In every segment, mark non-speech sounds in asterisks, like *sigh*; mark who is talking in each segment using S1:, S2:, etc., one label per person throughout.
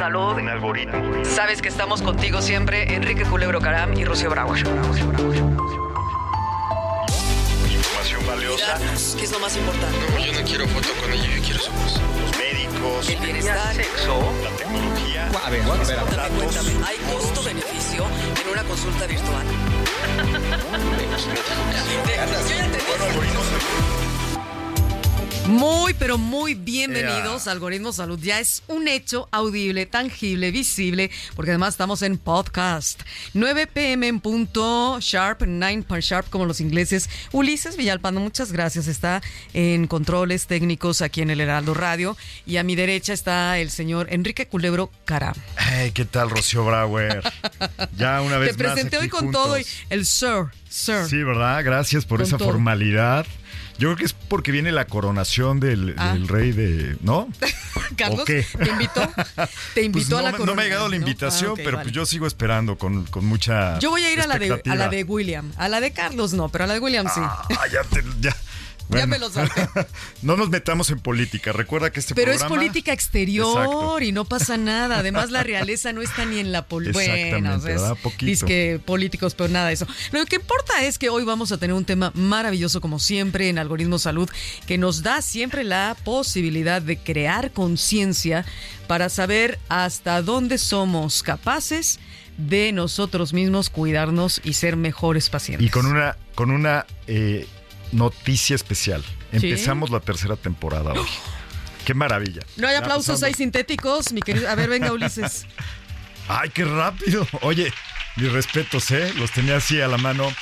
S1: salud.
S2: Un algoritmo.
S1: Sabes que estamos contigo siempre, Enrique Culebro Caram y Rocío Brauer.
S2: Información valiosa.
S1: ¿Qué es lo más importante?
S3: Yo no quiero foto con ella, yo quiero su voz.
S2: Los médicos.
S1: El bienestar.
S2: Sexo. La tecnología.
S3: A ver, a ver, a ver.
S1: Dame, cuéntame, ¿hay costo-beneficio en una consulta virtual? *laughs* Yo ya entendí.
S4: Muy, pero muy bienvenidos a Algoritmo Salud. Ya es un hecho audible, tangible, visible, porque además estamos en podcast. 9 pm en punto, sharp, 9 per sharp, como los ingleses. Ulises Villalpando, muchas gracias. Está en controles técnicos aquí en el Heraldo Radio. Y a mi derecha está el señor Enrique Culebro Caram.
S2: Hey, ¿qué tal, Rocío Brauer? Ya una vez
S4: Te presenté
S2: más
S4: hoy
S2: aquí
S4: con
S2: juntos.
S4: todo y el sir, sir.
S2: Sí, ¿verdad? Gracias por
S4: Con
S2: esa
S4: todo.
S2: formalidad. Yo creo que es porque viene la coronación del,
S4: Ah.
S2: del rey de... ¿No? *laughs*
S4: Carlos,
S2: ¿O qué?
S4: ¿te invitó? ¿Te invitó
S2: Pues
S4: a la
S2: no, me- no me ha llegado la
S4: coronación, ¿no?
S2: invitación,
S4: Ah,
S2: pero
S4: vale.
S2: pues yo sigo esperando con, con mucha
S4: Yo voy a ir a la, de, a la de William. A la de Carlos no, pero a la de William sí.
S2: Ah, ya te- ya.
S4: Ya me lo salté. *laughs*
S2: no nos metamos en política. Recuerda que este
S4: pero es política exterior
S2: Exacto.
S4: y no pasa nada. Además, la realeza no está ni en la política. Bueno, disque políticos, pero nada de eso. Lo que importa es que hoy vamos a tener un tema maravilloso, como siempre, en Algoritmo Salud, que nos da siempre la posibilidad de crear conciencia para saber hasta dónde somos capaces de nosotros mismos cuidarnos y ser mejores pacientes.
S2: Y con una, con una eh, noticia especial. Empezamos la tercera temporada hoy. *gasps* Qué maravilla.
S4: No hay aplausos, hay sintéticos, mi querido. A ver, venga, Ulises. *laughs*
S2: Ay, qué rápido. Oye, mis respetos, ¿eh? Los tenía así a la mano.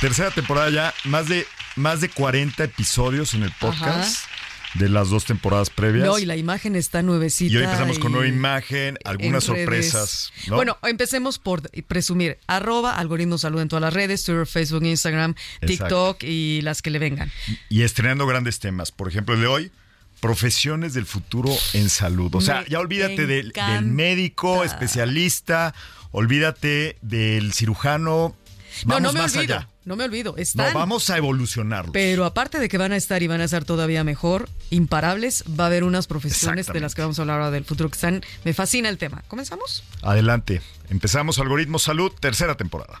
S2: Tercera temporada ya, más de, más de 40 episodios en el podcast de las dos temporadas previas.
S4: No, y la imagen está nuevecita.
S2: Y hoy empezamos con nueva imagen, algunas sorpresas. ¿no?
S4: Bueno, empecemos por presumir. Arroba algoritmo salud en todas las redes, Twitter, Facebook, Instagram, TikTok y las que le vengan.
S2: y estrenando grandes temas. Por ejemplo, el de hoy, profesiones del futuro en salud. O sea,
S4: Me
S2: ya olvídate del, médico, especialista, olvídate del cirujano.
S4: No,
S2: Vamos
S4: no me
S2: más
S4: olvido.
S2: allá.
S4: No me olvido.
S2: No,
S4: Están.
S2: vamos a evolucionarlos.
S4: Pero aparte de que van a estar y van a ser todavía mejor, imparables, va a haber unas profesiones de las que vamos a hablar ahora del futuro que están. Me fascina el tema. ¿Comenzamos?
S2: Adelante. Empezamos Algoritmo Salud, tercera temporada.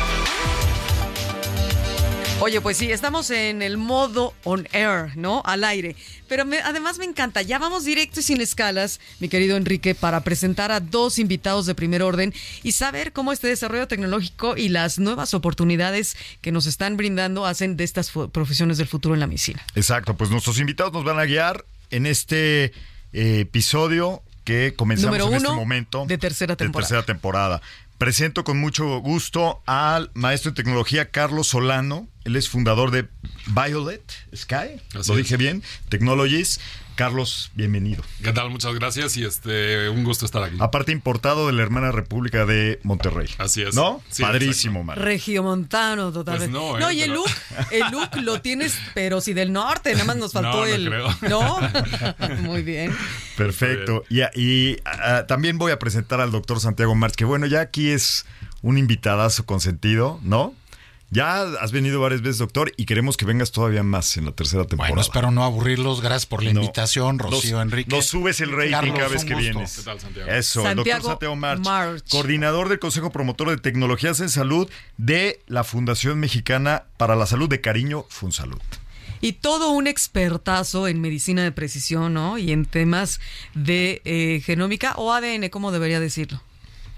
S4: Oye, pues sí, estamos en el modo on air, ¿no? Al aire. Pero me- además me encanta, ya vamos directo y sin escalas, mi querido Enrique, para presentar a dos invitados de primer orden y saber cómo este desarrollo tecnológico y las nuevas oportunidades que nos están brindando hacen de estas profesiones del futuro en la medicina.
S2: Exacto, pues nuestros invitados nos van a guiar en este eh, episodio que comenzamos
S4: Número
S2: en este momento
S4: de tercera temporada.
S2: tercera temporada. Presento con mucho gusto al maestro en tecnología Carlos Solano. Él es fundador de Violet Sky.
S5: Así
S2: Lo
S5: es.
S2: dije bien. Technologies. Carlos, bienvenido.
S5: ¿Qué tal? Muchas gracias y este un gusto estar aquí.
S2: Aparte importado de la hermana República de Monterrey.
S5: Así es.
S2: ¿No?
S5: Sí,
S2: Padrísimo, man.
S4: Regiomontano, totalmente.
S5: Pues no,
S4: no,
S5: ¿eh?
S4: y el look, el look lo tienes, pero si del norte, nada más nos faltó
S5: No, no
S4: el.
S5: creo.
S4: ¿No? *laughs* Muy bien.
S2: Perfecto. Y, y, ah, también voy a presentar al doctor Santiago March, que bueno, ya aquí es un invitadazo consentido, ¿no? Ya has venido varias veces, doctor, y queremos que vengas todavía más en la tercera temporada.
S6: Bueno, espero no aburrirlos. Gracias por la
S2: No.
S6: invitación, Rocío,
S2: Nos-
S6: Enrique.
S2: Nos subes el rating
S6: Carlos,
S2: cada vez que
S6: gusto.
S2: vienes.
S5: ¿Qué tal, Santiago?
S2: Eso, el doctor Santiago March,
S4: March.
S2: coordinador del Consejo Promotor de Tecnologías en Salud de la Fundación Mexicana para la Salud de Cariño, FunSalud.
S4: Y todo un expertazo en medicina de precisión, ¿no? Y en temas de eh, genómica o ADN, ¿cómo debería decirlo?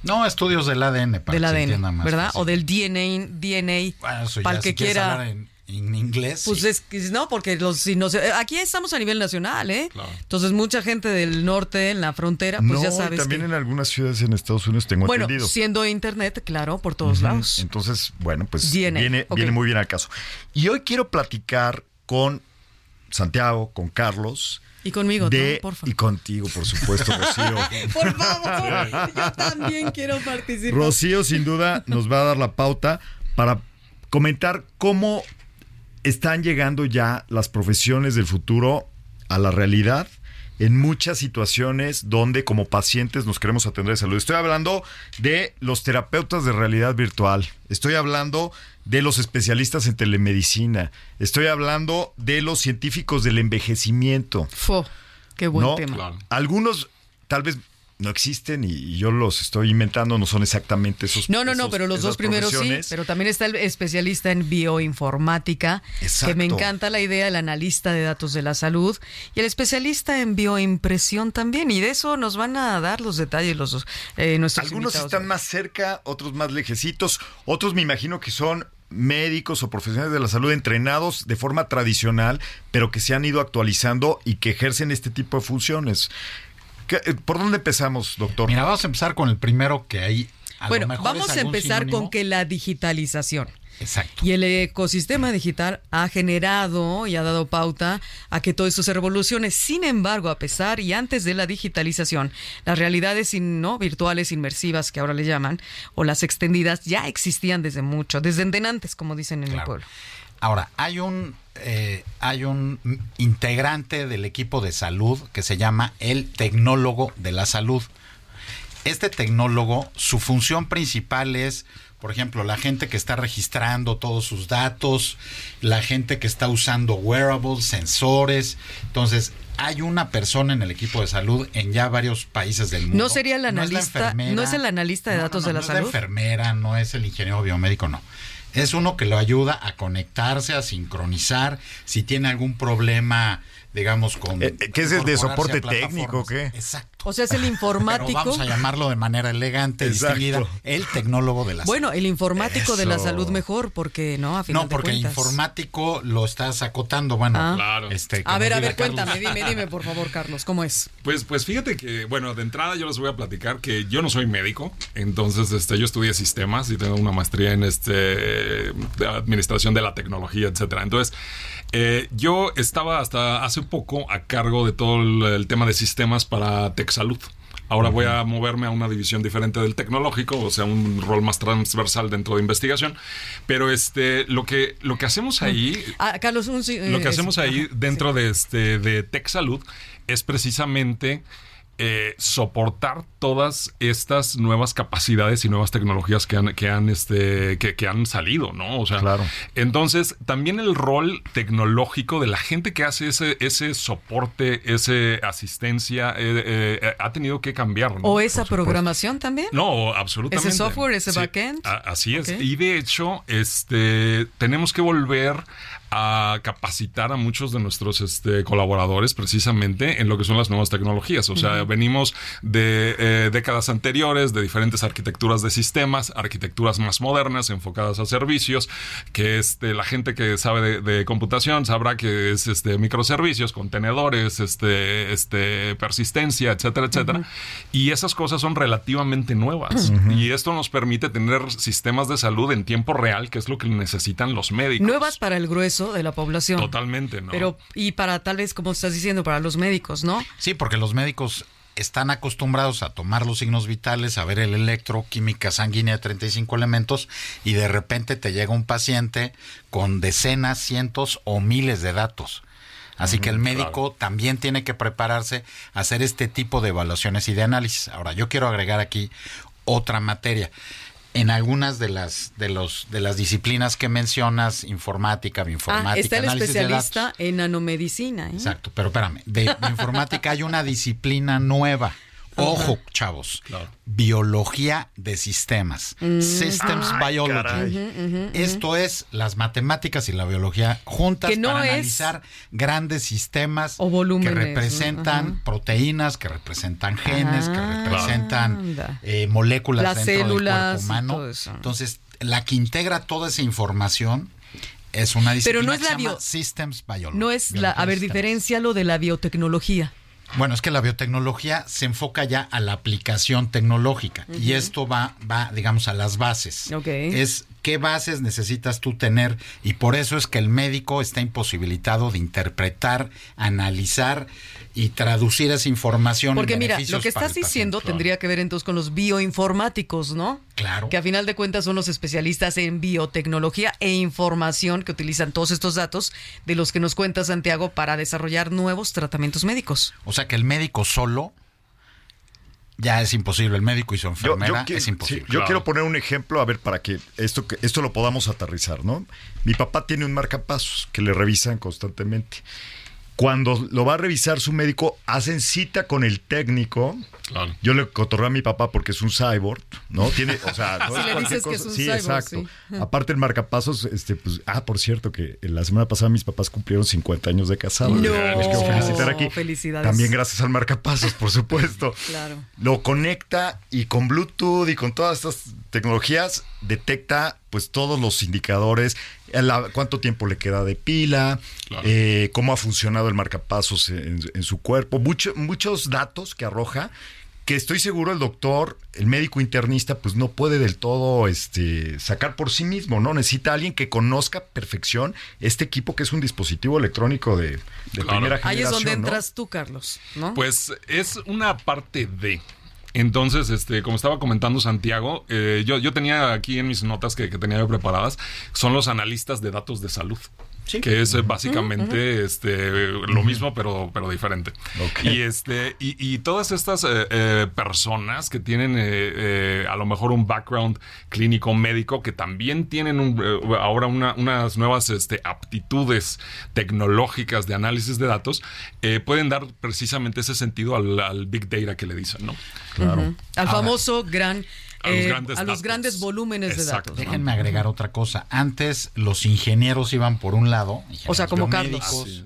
S6: No, estudios del ADN, para
S4: del
S6: que se
S4: ADN,
S6: entienda más
S4: ¿verdad?
S6: fácil.
S4: O del DNA, DNA
S6: Bueno, eso ya,
S4: para el
S6: si
S4: que quiera.
S6: hablar en, en inglés.
S4: Pues
S6: sí.
S4: es que no, porque los si no sé, aquí estamos a nivel nacional, ¿eh?
S5: Claro.
S4: Entonces mucha gente del norte en la frontera, pues
S2: no,
S4: ya
S2: y
S4: sabes.
S2: también
S4: que-
S2: en algunas ciudades en Estados Unidos tengo
S4: bueno,
S2: entendido.
S4: siendo internet, claro, por todos lados.
S2: Entonces, bueno, pues
S4: DNA,
S2: viene, viene muy bien al caso. Y hoy quiero platicar con Santiago, con Carlos.
S4: Y conmigo. Por favor.
S2: Y contigo, por supuesto, Rocío. *laughs*
S4: Por favor, yo también quiero participar.
S2: Rocío, sin duda, nos va a dar la pauta para comentar cómo están llegando ya las profesiones del futuro a la realidad en muchas situaciones donde como pacientes nos queremos atender de salud. Estoy hablando de los terapeutas de realidad virtual. Estoy hablando de los especialistas en telemedicina. Estoy hablando de los científicos del envejecimiento.
S4: Fo, qué buen
S2: ¿no?
S4: tema.
S5: Claro.
S2: Algunos tal vez no existen y, y yo los estoy inventando, no son exactamente esos.
S4: No, no, no, pero los dos primeros sí. Pero también está el especialista en bioinformática,
S2: Exacto.
S4: que me encanta la idea, el analista de datos de la salud y el especialista en bioimpresión también. Y de eso nos van a dar los detalles los eh, nuestros
S2: Algunos
S4: invitados.
S2: están más cerca, otros más lejecitos, otros me imagino que son médicos o profesionales de la salud entrenados de forma tradicional, pero que se han ido actualizando y que ejercen este tipo de funciones. ¿Qué- eh, ¿Por dónde empezamos, doctor?
S6: Mira, vamos a empezar con el primero que hay. a lo
S4: Bueno,
S6: mejor
S4: vamos
S6: es
S4: a empezar
S6: sinónimo.
S4: con que la digitalización.
S6: Exacto.
S4: Y el ecosistema digital ha generado y ha dado pauta a que todo esto se revolucione. Sin embargo, a pesar y antes de la digitalización, las realidades ¿no? virtuales inmersivas que ahora le llaman, o las extendidas, ya existían desde mucho, desde antes, como dicen en el
S6: Claro.
S4: pueblo.
S6: Ahora, hay un, eh, hay un integrante del equipo de salud que se llama el tecnólogo de la salud. Este tecnólogo, su función principal es, por ejemplo, la gente que está registrando todos sus datos, la gente que está usando wearables, sensores. Entonces, hay una persona en el equipo de salud en ya varios países del mundo.
S4: ¿No sería el
S6: No es
S4: analista- no es el analista de
S6: No, no,
S4: datos
S6: no,
S4: de la
S6: no
S4: salud?
S6: Es la enfermera, no es el ingeniero biomédico, no. Es uno que lo ayuda a conectarse, a sincronizar, si tiene algún problema, digamos, con...
S2: Eh, eh, ¿qué es el de soporte técnico, qué?
S6: Exacto.
S4: O sea, es el
S6: Pero
S4: informático.
S6: vamos a llamarlo de manera elegante,
S2: Exacto.
S6: distinguida, el tecnólogo de la
S4: Bueno, el informático de la salud mejor, porque no, a final
S6: No,
S4: de
S6: porque
S4: cuentas.
S6: informático lo estás acotando, bueno,
S4: Ah.
S5: Claro.
S6: este,
S4: A ver, a ver,
S6: Carlos.
S4: cuéntame, dime, dime, por favor, Carlos, ¿cómo es?
S5: Pues, pues fíjate que, bueno, de entrada yo les voy a platicar que yo no soy médico, entonces este, yo estudié sistemas y tengo una maestría en este de administración de la tecnología, etcétera. Entonces, eh, yo estaba hasta hace poco a cargo de todo el, el tema de sistemas para TechSalud. Ahora voy a moverme a una división diferente del tecnológico, o sea, un rol más transversal dentro de investigación. Pero este, lo que, lo que hacemos ahí,
S4: Ah, Carlos, un, sí,
S5: lo que hacemos ahí dentro
S4: sí.
S5: de este de Tech Salud es precisamente eh, soportar todas estas nuevas capacidades y nuevas tecnologías que han, que han, este, que, que han salido, ¿no? O sea,
S2: Claro.
S5: entonces también el rol tecnológico de la gente que hace ese, ese soporte, ese asistencia, eh, eh, ha tenido que cambiar, ¿no?
S4: ¿O esa programación también?
S5: No, absolutamente.
S4: ¿Ese software, ese backend?
S5: a- así es. Y de hecho, este, tenemos que volver a capacitar a muchos de nuestros este, colaboradores precisamente en lo que son las nuevas tecnologías. O sea, venimos de eh, décadas anteriores, de diferentes arquitecturas de sistemas, arquitecturas más modernas, enfocadas a servicios, que este, la gente que sabe de, de computación sabrá que es este, microservicios, contenedores, este, este, persistencia, etcétera, etcétera. Y esas cosas son relativamente nuevas. Y esto nos permite tener sistemas de salud en tiempo real, que es lo que necesitan los médicos.
S4: Nuevas para el grueso de la población.
S5: Totalmente, ¿no?
S4: Pero, y para tal vez, como estás diciendo, para los médicos, ¿no?
S6: Sí, porque los médicos están acostumbrados a tomar los signos vitales, a ver el electroquímica sanguínea de 35 elementos y de repente te llega un paciente con decenas, cientos o miles de datos. Así que el médico también tiene que prepararse a hacer este tipo de evaluaciones y de análisis. Ahora, yo quiero agregar aquí otra materia. En algunas de las de los de las disciplinas que mencionas, informática, bioinformática,
S4: ah, está el
S6: análisis de datos,
S4: especialista en nanomedicina. ¿eh?
S6: Exacto, pero espérame, de, de informática hay una disciplina nueva, Ojo, chavos.
S5: Claro.
S6: Biología de sistemas.
S4: Mm.
S6: Systems Biology. Esto es las matemáticas y la biología juntas
S4: Que no
S6: para
S4: es-
S6: analizar grandes sistemas
S4: O volúmenes,
S6: que representan proteínas, que representan genes, que
S4: Ah,
S6: representan eh, moléculas
S4: Las
S6: dentro
S4: células
S6: del cuerpo humano. Entonces, la que integra toda esa información es una disciplina
S4: Pero no es
S6: que
S4: la
S6: se llama
S4: bio-
S6: Systems Biology.
S4: No es la. A
S6: de
S4: ver,
S6: sistemas.
S4: diferencia lo de la biotecnología.
S6: Bueno, es que la biotecnología se enfoca ya a la aplicación tecnológica y esto va, va, digamos, a las bases. Es qué bases necesitas tú tener y por eso es que el médico está imposibilitado de interpretar, analizar y traducir esa información. en
S4: Porque mira, lo que estás diciendo
S6: paciente.
S4: tendría que ver entonces con los bioinformáticos, ¿no?
S6: Claro.
S4: Que a final de cuentas son los especialistas en biotecnología e información que utilizan todos estos datos de los que nos cuenta Santiago para desarrollar nuevos tratamientos médicos.
S6: O sea que el médico solo ya es imposible. El médico y su enfermera
S2: yo qui-
S6: es imposible.
S2: sí, yo
S5: Claro.
S2: quiero poner un ejemplo, a ver, para que esto, que esto lo podamos aterrizar, ¿no? Mi papá tiene un marcapasos que le revisan constantemente. Cuando lo va a revisar su médico, hacen cita con el técnico.
S5: Claro.
S2: Yo le cotorreo a mi papá porque es un cyborg, ¿no? Tiene, o sea, *laughs* no
S4: Si
S2: es
S4: le dices que es un
S2: sí,
S4: cyborg,
S2: exacto.
S4: sí. *laughs*
S2: Aparte el marcapasos, este, pues, ah, por cierto, que la semana pasada mis papás cumplieron 50 años de casados.
S4: No.
S2: Les quiero felicitar aquí.
S4: Felicidades.
S2: También gracias al marcapasos, por supuesto. *laughs*
S4: Claro.
S2: Lo conecta y con Bluetooth y con todas estas tecnologías detecta pues todos los indicadores, la- cuánto tiempo le queda de pila,
S5: Claro.
S2: eh, cómo ha funcionado el marcapasos en, en su cuerpo, mucho- muchos datos que arroja que estoy seguro el doctor, el médico internista, pues no puede del todo este, sacar por sí mismo, ¿no? Necesita alguien que conozca a perfección este equipo que es un dispositivo electrónico de, de
S5: Claro.
S2: primera generación.
S4: Ahí es donde
S2: ¿no?
S4: entras tú, Carlos, ¿no?
S5: Pues es una parte de. Entonces, este, como estaba comentando Santiago, eh, yo, yo tenía aquí en mis notas que, que tenía yo preparadas, son los analistas de datos de salud. Que es eh, básicamente este, lo mismo, pero, pero diferente. Y, este, y, y todas estas eh, eh, personas que tienen eh, eh, a lo mejor un background clínico médico, que también tienen un, eh, ahora una- unas nuevas este, aptitudes tecnológicas de análisis de datos, eh, pueden dar precisamente ese sentido al, al big data que le dicen, ¿no?
S2: Claro.
S4: Al famoso gran.
S5: A los
S4: eh,
S5: grandes
S4: a los
S5: datos.
S4: volúmenes de datos. ¿no?
S6: Déjenme agregar otra cosa. Antes los ingenieros iban por un lado.
S4: O sea, como
S5: es.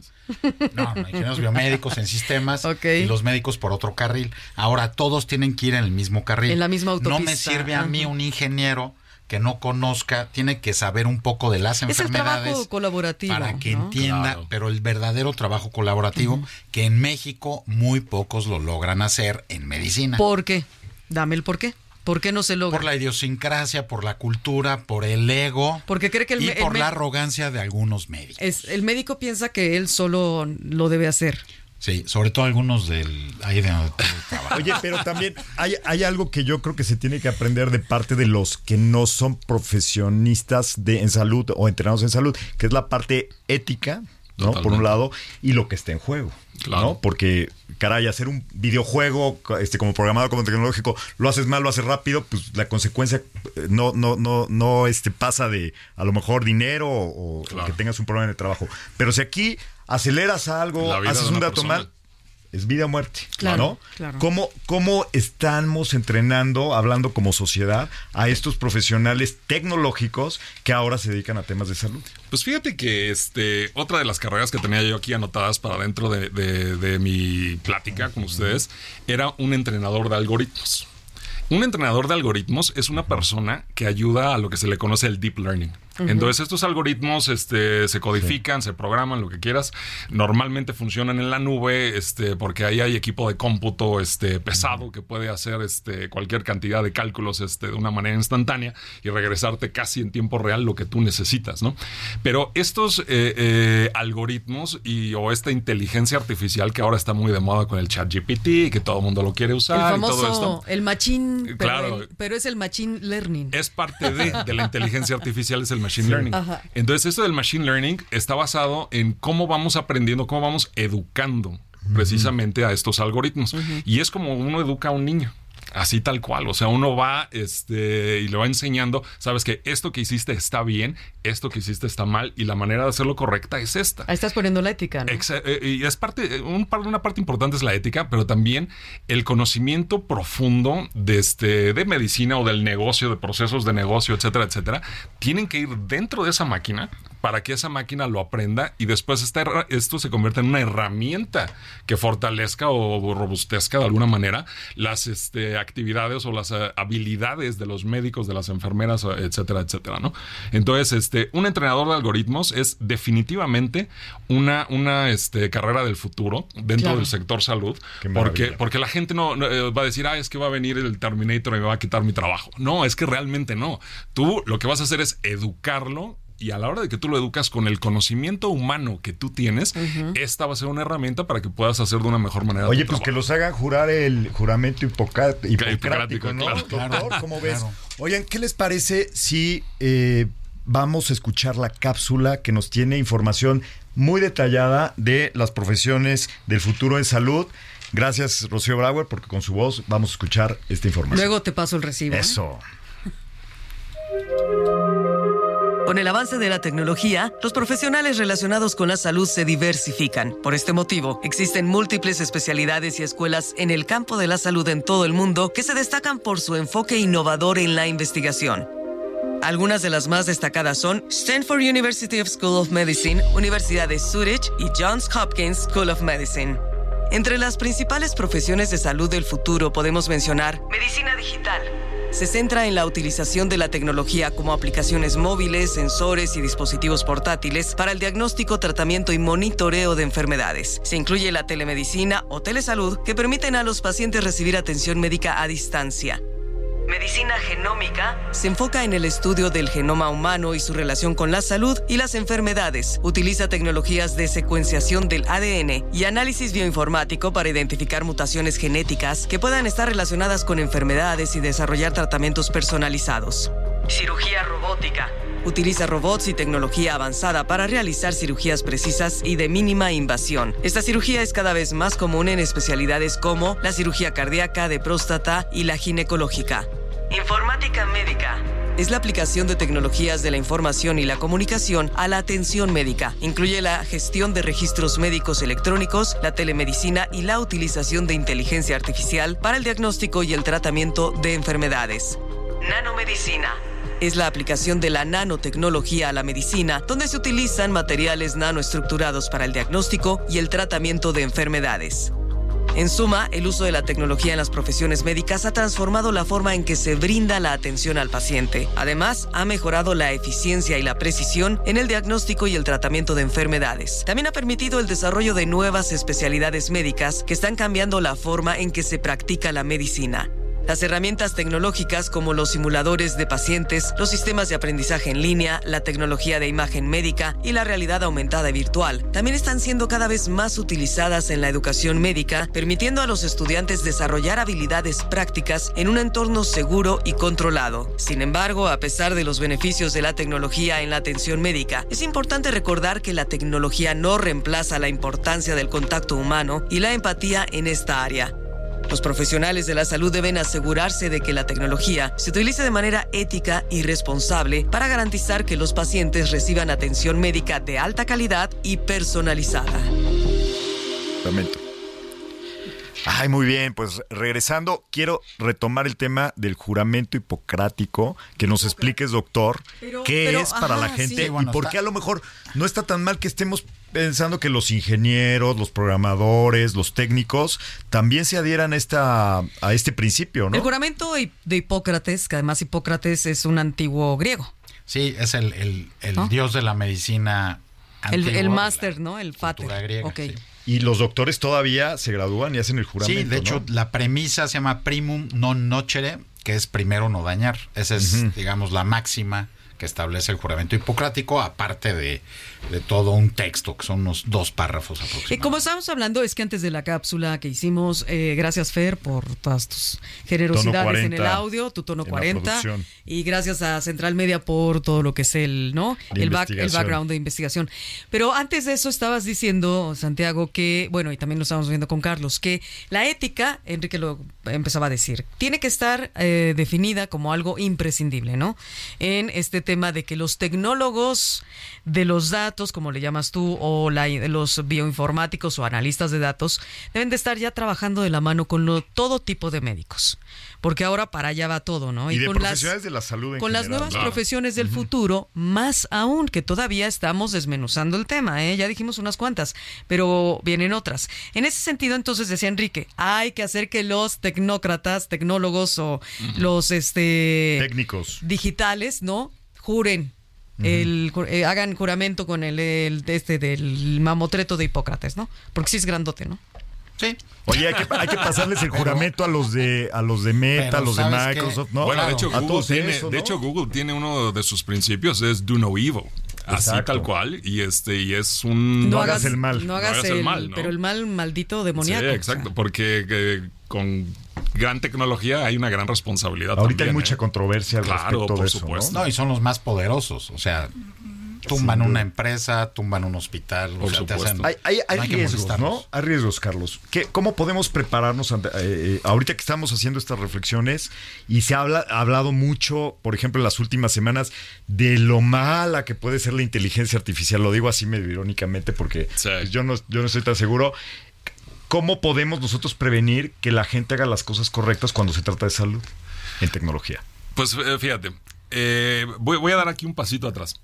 S6: No, no, ingenieros biomédicos en sistemas *laughs*
S4: Ok.
S6: y los médicos por otro carril. Ahora todos tienen que ir en el mismo carril.
S4: En la misma
S6: No me
S4: autopista,
S6: sirve a mí un ingeniero que no conozca, tiene que saber un poco de las
S4: Es el
S6: enfermedades.
S4: trabajo colaborativo.
S6: para que
S4: ¿no?
S6: entienda,
S5: Claro.
S6: pero el verdadero trabajo colaborativo que en México muy pocos lo logran hacer en medicina.
S4: ¿Por qué? Dame el por qué. ¿Por qué no se logra?
S6: Por la idiosincrasia, por la cultura, por el ego
S4: Porque cree que el
S6: y
S4: el
S6: por la arrogancia de algunos médicos.
S4: Es, el médico piensa que él solo lo debe hacer.
S6: Sí, sobre todo algunos del ahí de donde tú trabajas.
S2: Oye, pero también hay, hay algo que yo creo que se tiene que aprender de parte de los que no son profesionistas de, en salud o entrenados en salud, que es la parte ética, ¿no? Por un lado, y lo que está en juego.
S5: Claro.
S2: ¿no? Porque, caray, hacer un videojuego este, como programado, como tecnológico, lo haces mal, lo haces rápido, pues la consecuencia eh, no, no, no, no este, pasa de a lo mejor dinero o,
S5: Claro.
S2: que tengas un problema en el trabajo. Pero si aquí aceleras algo, haces un dato
S5: persona.
S2: mal, es vida o muerte.
S4: Claro,
S2: ¿no?
S4: claro.
S2: ¿Cómo, ¿Cómo estamos entrenando, hablando como sociedad, a estos profesionales tecnológicos que ahora se dedican a temas de salud?
S5: Pues fíjate que este otra de las carreras que tenía yo aquí anotadas para dentro de, de- de mi plática con ustedes era un entrenador de algoritmos. Un entrenador de algoritmos es una persona que ayuda a lo que se le conoce el deep learning. Entonces estos algoritmos este, se codifican, se programan, lo que quieras. Normalmente funcionan en la nube este, porque ahí hay equipo de cómputo este, pesado que puede hacer este, cualquier cantidad de cálculos este, de una manera instantánea y regresarte casi en tiempo real lo que tú necesitas. ¿no? Pero estos eh, eh, algoritmos y, o esta inteligencia artificial que ahora está muy de moda con el chat GPT, que todo el mundo lo quiere
S4: El
S5: usar y todo
S4: famoso,
S5: esto.
S4: el machine, pero,
S5: Claro.
S4: el- pero es el machine learning.
S5: Es parte de, de la inteligencia artificial, es el machine learning.
S4: Ajá.
S5: Entonces, esto del machine learning está basado en cómo vamos aprendiendo, cómo vamos educando precisamente a estos algoritmos. Y es como uno educa a un niño. Así tal cual, o sea, uno va este, y le va enseñando, sabes que esto que hiciste está bien, esto que hiciste está mal y la manera de hacerlo correcta es esta.
S7: Ahí estás poniendo la ética, ¿no?
S5: Exa- eh, y es parte, un par- una parte importante es la ética, pero también el conocimiento profundo de, este, de medicina o del negocio, de procesos de negocio, etcétera, etcétera, tienen que ir dentro de esa máquina para que esa máquina lo aprenda y después esta esto se convierte en una herramienta que fortalezca o robustezca de alguna manera las este, actividades o las eh, habilidades de los médicos, de las enfermeras, eh, etcétera, etcétera, ¿no? Entonces, este, un entrenador de algoritmos es definitivamente una, una este, carrera del futuro dentro
S7: Claro.
S5: del sector salud,
S2: Qué
S5: porque, porque la gente no, no, eh, va a decir, ah, es que va a venir el Terminator y me va a quitar mi trabajo. No, es que realmente no. Tú lo que vas a hacer es educarlo y a la hora de que tú lo educas con el conocimiento humano que tú tienes, esta va a ser una herramienta para que puedas hacer de una mejor manera.
S2: Oye,
S5: tu
S2: pues que los hagan jurar el juramento hipoca- hipocrático,
S5: hipocrático,
S2: ¿no?
S5: claro.
S2: ¿cómo ves?
S6: claro.
S2: Oigan, ¿qué les parece si eh, vamos a escuchar la cápsula que nos tiene información muy detallada de las profesiones del futuro en salud? Gracias, Rocío Brauer, porque con su voz vamos a escuchar esta información.
S7: Luego te paso el recibo. ¿eh?
S2: Eso.
S4: Con el avance de la tecnología, los profesionales relacionados con la salud se diversifican. Por este motivo, existen múltiples especialidades y escuelas en el campo de la salud en todo el mundo que se destacan por su enfoque innovador en la investigación. Algunas de las más destacadas son Stanford University of School of Medicine, Universidad de Zurich y Johns Hopkins School of Medicine. Entre las principales profesiones de salud del futuro podemos mencionar medicina digital. Se centra en la utilización de la tecnología como aplicaciones móviles, sensores y dispositivos portátiles para el diagnóstico, tratamiento y monitoreo de enfermedades. Se incluye la telemedicina o telesalud que permiten a los pacientes recibir atención médica a distancia. Medicina genómica se enfoca en el estudio del genoma humano y su relación con la salud y las enfermedades. Utiliza tecnologías de secuenciación del ADN y análisis bioinformático para identificar mutaciones genéticas que puedan estar relacionadas con enfermedades y desarrollar tratamientos personalizados. Cirugía robótica. Utiliza robots y tecnología avanzada para realizar cirugías precisas y de mínima invasión. Esta cirugía es cada vez más común en especialidades como la cirugía cardíaca, de próstata y la ginecológica. Informática médica. Es la aplicación de tecnologías de la información y la comunicación a la atención médica. Incluye la gestión de registros médicos electrónicos, la telemedicina y la utilización de inteligencia artificial para el diagnóstico y el tratamiento de enfermedades. Nanomedicina. Es la aplicación de la nanotecnología a la medicina, donde se utilizan materiales nanoestructurados para el diagnóstico y el tratamiento de enfermedades. En suma, el uso de la tecnología en las profesiones médicas ha transformado la forma en que se brinda la atención al paciente. Además, ha mejorado la eficiencia y la precisión en el diagnóstico y el tratamiento de enfermedades. También ha permitido el desarrollo de nuevas especialidades médicas que están cambiando la forma en que se practica la medicina. Las herramientas tecnológicas como los simuladores de pacientes, los sistemas de aprendizaje en línea, la tecnología de imagen médica y la realidad aumentada y virtual también están siendo cada vez más utilizadas en la educación médica, permitiendo a los estudiantes desarrollar habilidades prácticas en un entorno seguro y controlado. Sin embargo, a pesar de los beneficios de la tecnología en la atención médica, es importante recordar que la tecnología no reemplaza la importancia del contacto humano y la empatía en esta área. Los profesionales de la salud deben asegurarse de que la tecnología se utilice de manera ética y responsable para garantizar que los pacientes reciban atención médica de alta calidad y personalizada.
S2: Lamento. Ay, muy bien, pues regresando, quiero retomar el tema del juramento hipocrático, que nos expliques, doctor,
S7: Pero-
S2: qué
S7: pero,
S2: es para la gente
S7: sí.
S2: y
S6: bueno,
S2: por
S6: está-
S2: qué a lo mejor no está tan mal que estemos pensando que los ingenieros, los programadores, los técnicos también se adhieran a, esta, a este principio, ¿no?
S7: El juramento de Hipócrates, que además Hipócrates es un antiguo griego.
S6: Sí, es el, el- el
S7: ¿No?
S6: dios de la medicina.
S7: El,
S6: antigua,
S7: el máster, ¿no? El
S6: cultura
S7: fater.
S6: griega,
S7: Ok.
S6: sí.
S2: Y los doctores todavía se gradúan y hacen el juramento.
S6: Sí, de hecho,
S2: ¿no?
S6: la premisa se llama primum non nocere, que es primero no dañar. Esa es, digamos, la máxima que establece el juramento hipocrático, aparte de, de todo un texto, que son unos dos párrafos
S4: Eh,
S6: aproximadamente.
S4: como estábamos hablando, es que antes de la cápsula que hicimos, eh, gracias Fer por todas tus generosidades en el
S2: 40
S4: audio, tu tono
S2: en la
S4: 40,
S2: producción.
S4: y gracias a Central Media por todo lo que es el, ¿no? El, back- el background de investigación. Pero antes de eso estabas diciendo, Santiago, que, bueno, y también lo estábamos viendo con Carlos, que la ética, Enrique lo empezaba a decir, tiene que estar eh, definida como algo imprescindible, ¿no? En este tema de que los tecnólogos de los datos, como le llamas tú, o la- los bioinformáticos o analistas de datos, deben de estar ya trabajando de la mano con lo- todo tipo de médicos. Porque ahora para allá va todo, ¿no?
S2: Y de
S4: con
S2: profesionales de la salud en
S4: con las nuevas profesiones del futuro, más aún que todavía estamos desmenuzando el tema, ¿eh? ya dijimos unas cuantas, pero vienen otras. En ese sentido, entonces decía Enrique, hay que hacer que los tecnócratas, tecnólogos o los este
S2: Técnicos.
S4: digitales, ¿no? Juren. El, eh, hagan juramento con el, el- este del mamotreto de Hipócrates, ¿no? Porque sí es grandote, ¿no?
S6: Sí.
S2: Oye, hay que, hay que pasarles el *laughs* juramento a los de a los de Meta, a los de. Microsoft, ¿no?
S5: bueno, de hecho,
S2: A
S5: Google
S2: todos
S5: tiene,
S2: eso,
S5: de hecho, Google tiene uno de sus principios, es do no evil. Así
S2: Exacto.
S5: tal cual. Y este, y es un.
S2: No hagas el mal.
S4: No hagas, el,
S5: mal, ¿no?
S4: pero el mal maldito
S5: Sí,
S4: demoníaco. o sea.
S5: exacto. Porque eh, con gran tecnología hay una gran responsabilidad.
S2: Ahorita hay mucha
S5: ¿eh?
S2: controversia al
S5: Claro,
S2: respecto
S5: por
S2: de eso,
S5: supuesto.
S2: ¿no?
S6: No, y son los más poderosos. O sea, tumban una empresa, tumban un hospital. o sea, te hacen-
S2: Hay, hay- hay
S6: no hay que
S2: riesgos, ¿no? Hay riesgos, Carlos. ¿Qué, ¿Cómo podemos prepararnos ante- eh, eh, ahorita que estamos haciendo estas reflexiones y se habla, ha hablado mucho, por ejemplo, en las últimas semanas, de lo mala que puede ser la inteligencia artificial? Lo digo así medio irónicamente porque
S5: Sí.
S2: pues, yo, no, yo no estoy tan seguro. ¿Cómo podemos nosotros prevenir que la gente haga las cosas correctas cuando se trata de salud en tecnología?
S5: Pues eh, fíjate, eh, voy, voy a dar aquí un pasito atrás.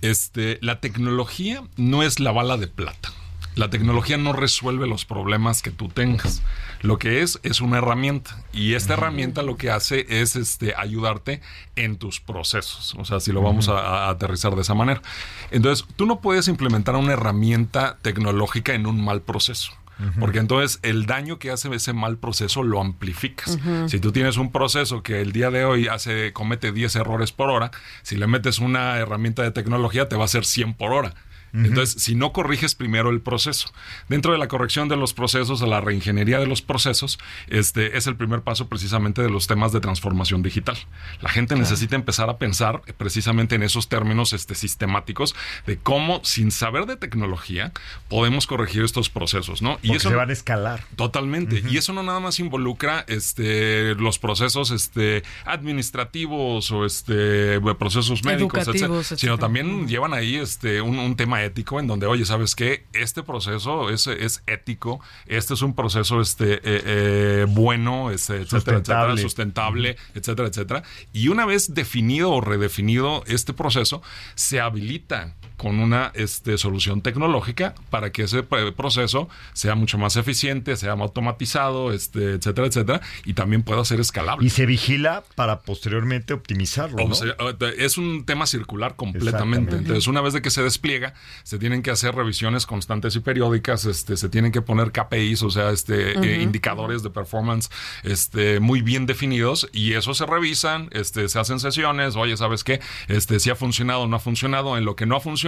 S5: Este, la tecnología no es la bala de plata. La tecnología no resuelve los problemas que tú tengas. Lo que es es una herramienta y esta herramienta lo que hace es este ayudarte en tus procesos. O sea, si lo vamos a, a aterrizar de esa manera. Entonces, tú no puedes implementar una herramienta tecnológica en un mal proceso. Porque entonces el daño que hace ese mal proceso lo amplificas. Si tú tienes un proceso que el día de hoy hace, comete 10 errores por hora, si le metes una herramienta de tecnología te va a hacer 100 por hora. Entonces, si no corriges primero el proceso, dentro de la corrección de los procesos, a la reingeniería de los procesos, este es el primer paso precisamente de los temas de transformación digital. La gente necesita empezar a pensar precisamente en esos términos este, sistemáticos de cómo, sin saber de tecnología, podemos corregir estos procesos, ¿no?
S2: Porque
S5: eso
S2: se van a escalar.
S5: Totalmente. Y eso no nada más involucra este los procesos este administrativos o este procesos médicos, etcétera. sino también llevan ahí este un, un tema ético en donde, oye, ¿sabes qué? Este proceso es, es ético, este es un proceso este eh, eh, bueno, este, etcétera, etcétera,
S2: Sustentable.
S5: sustentable, etcétera, etcétera. Y una vez definido o redefinido este proceso, se habilita con una este, solución tecnológica para que ese eh, proceso sea mucho más eficiente, sea más automatizado, este, etcétera, etcétera, y también pueda ser escalable.
S2: Y se vigila para posteriormente optimizarlo.
S5: O
S2: ¿no?
S5: sea, es un tema circular completamente. Entonces, una vez de que se despliega, se tienen que hacer revisiones constantes y periódicas, este, se tienen que poner KPIs, o sea, este, eh, indicadores de performance este, muy bien definidos, y eso se revisan, este, se hacen sesiones, oye, ¿sabes qué? Este, si ha funcionado o no ha funcionado, en lo que no ha funcionado,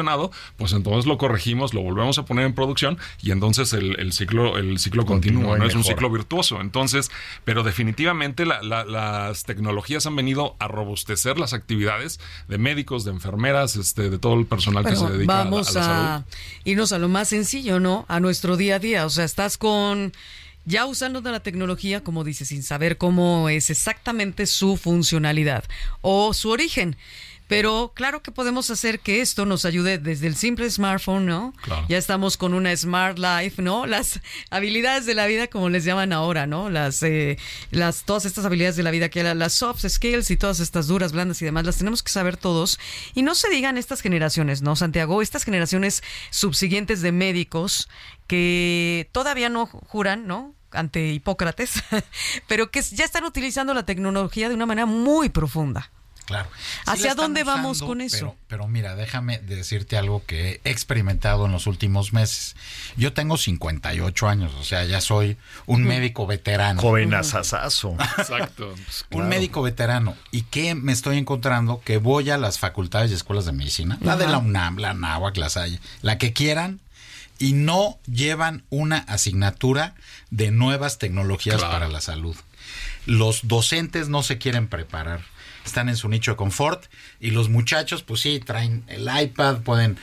S5: pues entonces lo corregimos, lo volvemos a poner en producción, y entonces el, el ciclo, el ciclo
S2: Continúa
S5: ¿no? Es un ciclo virtuoso. Entonces, pero definitivamente la- la- las tecnologías han venido a robustecer las actividades de médicos, de enfermeras, este, de todo el personal que se dedica a la-
S4: vamos
S5: a, la salud.
S4: a, irnos a lo más sencillo, ¿no? A nuestro día a día. O sea, estás con ya usando de la tecnología, como dices, sin saber cómo es exactamente su funcionalidad o su origen. Pero claro que podemos hacer que esto nos ayude desde el simple smartphone, ¿no?
S5: Claro.
S4: Ya estamos con una smart life, ¿no? Las habilidades de la vida, como les llaman ahora, ¿no? Las, eh, las todas estas habilidades de la vida que las soft skills y todas estas duras, blandas y demás, las tenemos que saber todos. Y no se digan estas generaciones, ¿no, Santiago? Estas generaciones subsiguientes de médicos que todavía no juran, ¿no? ante Hipócrates, *laughs* pero que ya están utilizando la tecnología de una manera muy profunda.
S6: Claro.
S4: ¿Hacia dónde vamos con eso?
S6: Pero, pero, mira, déjame decirte algo que he experimentado en los últimos meses. Yo tengo 58 años, o sea, ya soy un médico veterano.
S2: Joven asasazo. *laughs*
S5: Exacto. Pues,
S6: claro. Un médico veterano. ¿Y qué me estoy encontrando? Que voy a las facultades y escuelas de medicina, la de la UNAM, la NAHUAC, la SAI, la que quieran, y no llevan una asignatura de nuevas tecnologías claro. para la salud. Los docentes no se quieren preparar están en su nicho de confort y los muchachos pues sí traen el iPad, pueden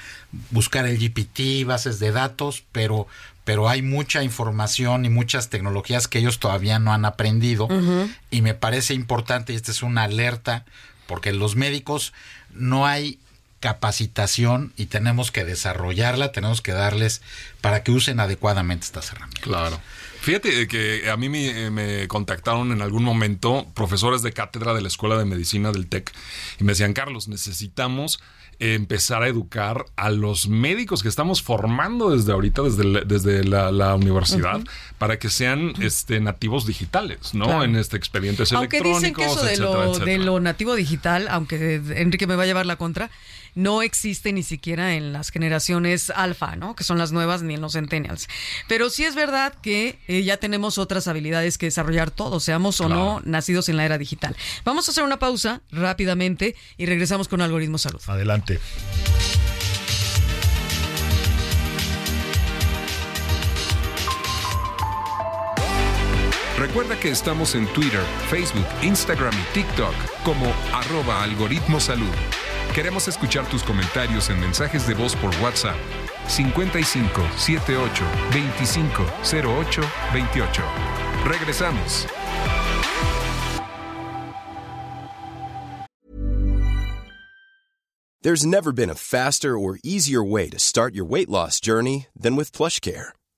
S6: buscar el GPT, bases de datos, pero pero hay mucha información y muchas tecnologías que ellos todavía no han aprendido uh -huh. y me parece importante y esta es una alerta porque los médicos no hay capacitación y tenemos que desarrollarla, tenemos que darles para que usen adecuadamente estas herramientas.
S5: Claro. Fíjate que a mí me, me, contactaron en algún momento profesores de cátedra de la Escuela de Medicina del TEC y me decían, Carlos, necesitamos empezar a educar a los médicos que estamos formando desde ahorita, desde, la, desde la, la universidad, uh -huh. para que sean este, nativos digitales, ¿no? Claro. En este expedientes
S4: aunque
S5: electrónicos.
S4: Dicen que eso de,
S5: etcétera,
S4: lo,
S5: etcétera.
S4: de lo nativo digital, aunque Enrique me va a llevar la contra, no existe ni siquiera en las generaciones alfa, ¿no? Que son las nuevas, ni en los centennials. Pero sí es verdad que eh, ya tenemos otras habilidades que desarrollar todos, seamos claro. o no nacidos en la era digital. Vamos a hacer una pausa rápidamente y regresamos con Algoritmo Salud.
S2: Adelante.
S8: Recuerda que estamos en Twitter, Facebook, Instagram y TikTok como arroba algoritmo salud. Queremos escuchar tus comentarios en mensajes de voz por WhatsApp 55 78 25 08 28. Regresamos.
S9: There's never been a faster or easier way to start your weight loss journey than with PlushCare.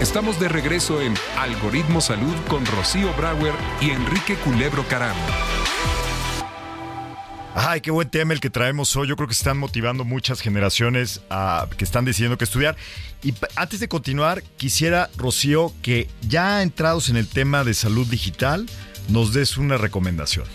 S8: Estamos de regreso en Algoritmo Salud con Rocío Brauer y Enrique Culebro Caram.
S2: Ay, qué buen tema el que traemos hoy. Yo creo que están motivando muchas generaciones a, que están decidiendo que estudiar. Y antes de continuar, quisiera, Rocío, que ya entrados en el tema de salud digital, nos des una recomendación.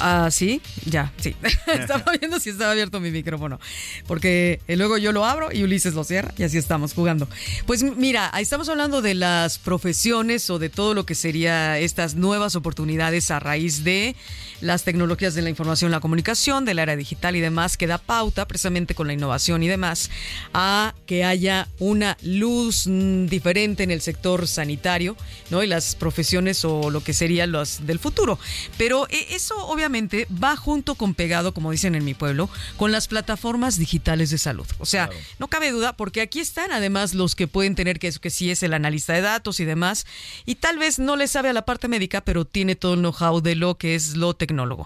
S4: Ah, sí, ya, sí. *laughs* estaba *laughs* viendo si estaba abierto mi micrófono. Porque luego yo lo abro y Ulises lo cierra y así estamos jugando. Pues mira, ahí estamos hablando de las profesiones o de todo lo que sería estas nuevas oportunidades a raíz de las tecnologías de la información, la comunicación, de la era digital y demás, que da pauta precisamente con la innovación y demás a que haya una luz diferente en el sector sanitario, ¿no? Y las profesiones o lo que serían los del futuro. Pero eso obviamente va junto con pegado, como dicen en mi pueblo, con las plataformas digitales de salud. O sea, claro. no cabe duda, porque aquí están además los que pueden tener que que sí es el analista de datos y demás, y tal vez no le sabe a la parte médica, pero tiene todo el know-how de lo que es lo tecnólogo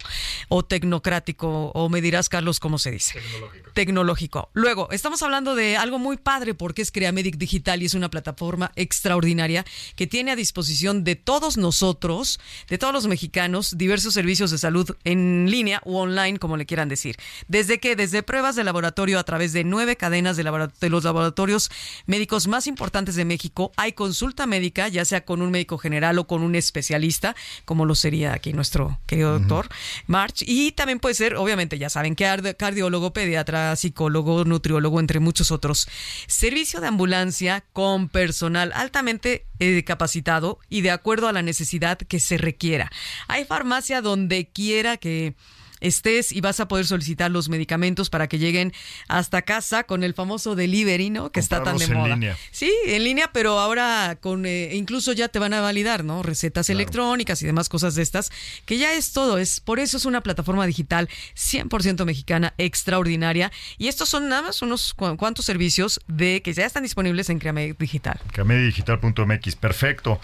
S4: o tecnocrático, o me dirás, Carlos, cómo se dice.
S5: Tecnológico.
S4: Tecnológico. Luego, estamos hablando de algo muy padre porque es Creamedic Digital y es una plataforma extraordinaria que tiene a disposición de todos nosotros, de todos los mexicanos, diversos servicios de salud en línea u online, como le quieran decir. ¿Desde qué? Desde pruebas de laboratorio a través de nueve cadenas de, de, los laboratorios médicos más importantes de México. Hay consulta médica, ya sea con un médico general o con un especialista, como lo sería aquí nuestro querido uh -huh. doctor March. Y también puede ser, obviamente, ya saben, que cardiólogo, pediatra, psicólogo, nutriólogo, entre muchos otros. Servicio de ambulancia con personal altamente eh, capacitado y de acuerdo a la necesidad que se requiera. Hay farmacia donde quiera que estés y vas a poder solicitar los medicamentos para que lleguen hasta casa con el famoso delivery, ¿no? Que está tan de
S2: en
S4: moda.
S2: línea.
S4: Sí, en línea, pero ahora con eh, incluso ya te van a validar, ¿no? Recetas electrónicas y demás cosas de estas, que ya es todo, es por eso es una plataforma digital 100% mexicana extraordinaria y estos son nada más unos cu- cuantos servicios de que ya están disponibles en Creame Digital.
S2: Camedidigital.mx, perfecto.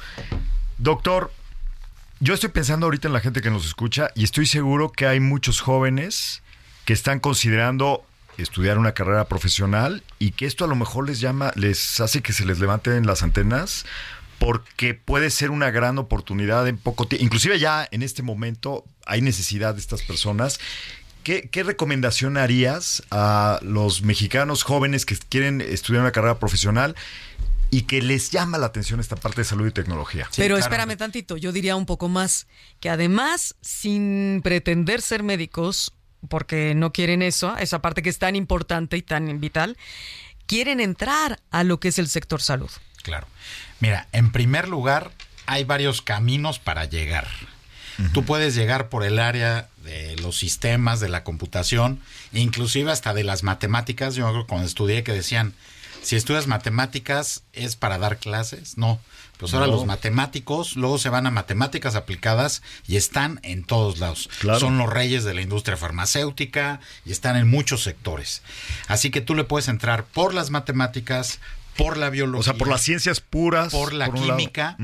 S2: Doctor, yo estoy pensando ahorita en la gente que nos escucha y estoy seguro que hay muchos jóvenes que están considerando estudiar una carrera profesional y que esto a lo mejor les llama, les hace que se les levanten las antenas porque puede ser una gran oportunidad en poco tiempo. Inclusive ya en este momento hay necesidad de estas personas. ¿Qué, qué recomendación harías a los mexicanos jóvenes que quieren estudiar una carrera profesional y que les llama la atención esta parte de salud y tecnología?
S4: Pero espérame tantito, yo diría un poco más, que además, sin pretender ser médicos, porque no quieren eso, esa parte que es tan importante y tan vital, quieren entrar a lo que es el sector salud.
S6: Claro. Mira, en primer lugar, hay varios caminos para llegar. Tú puedes llegar por el área de los sistemas, de la computación, inclusive hasta de las matemáticas. Yo me acuerdo cuando estudié que decían, si estudias matemáticas es para dar clases. No, pues ahora
S2: No.
S6: los matemáticos luego se van a matemáticas aplicadas y están en todos lados.
S2: Claro.
S6: Son los reyes de la industria farmacéutica y están en muchos sectores. Así que tú le puedes entrar por las matemáticas, por la biología.
S2: O sea, por las ciencias puras.
S6: Por la química.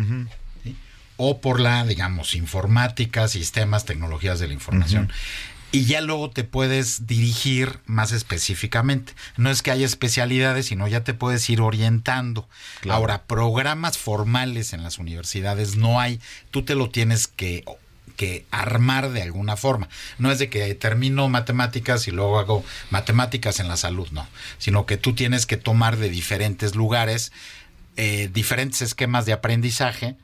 S6: O por la, digamos, informática, sistemas, tecnologías de la información. Y ya luego te puedes dirigir más específicamente. No es que haya especialidades, sino ya te puedes ir orientando.
S2: Claro.
S6: Ahora, programas formales en las universidades no hay. Tú te lo tienes que que armar de alguna forma. No es de que termino matemáticas y luego hago matemáticas en la salud, no. Sino que tú tienes que tomar de diferentes lugares eh, diferentes esquemas de aprendizaje,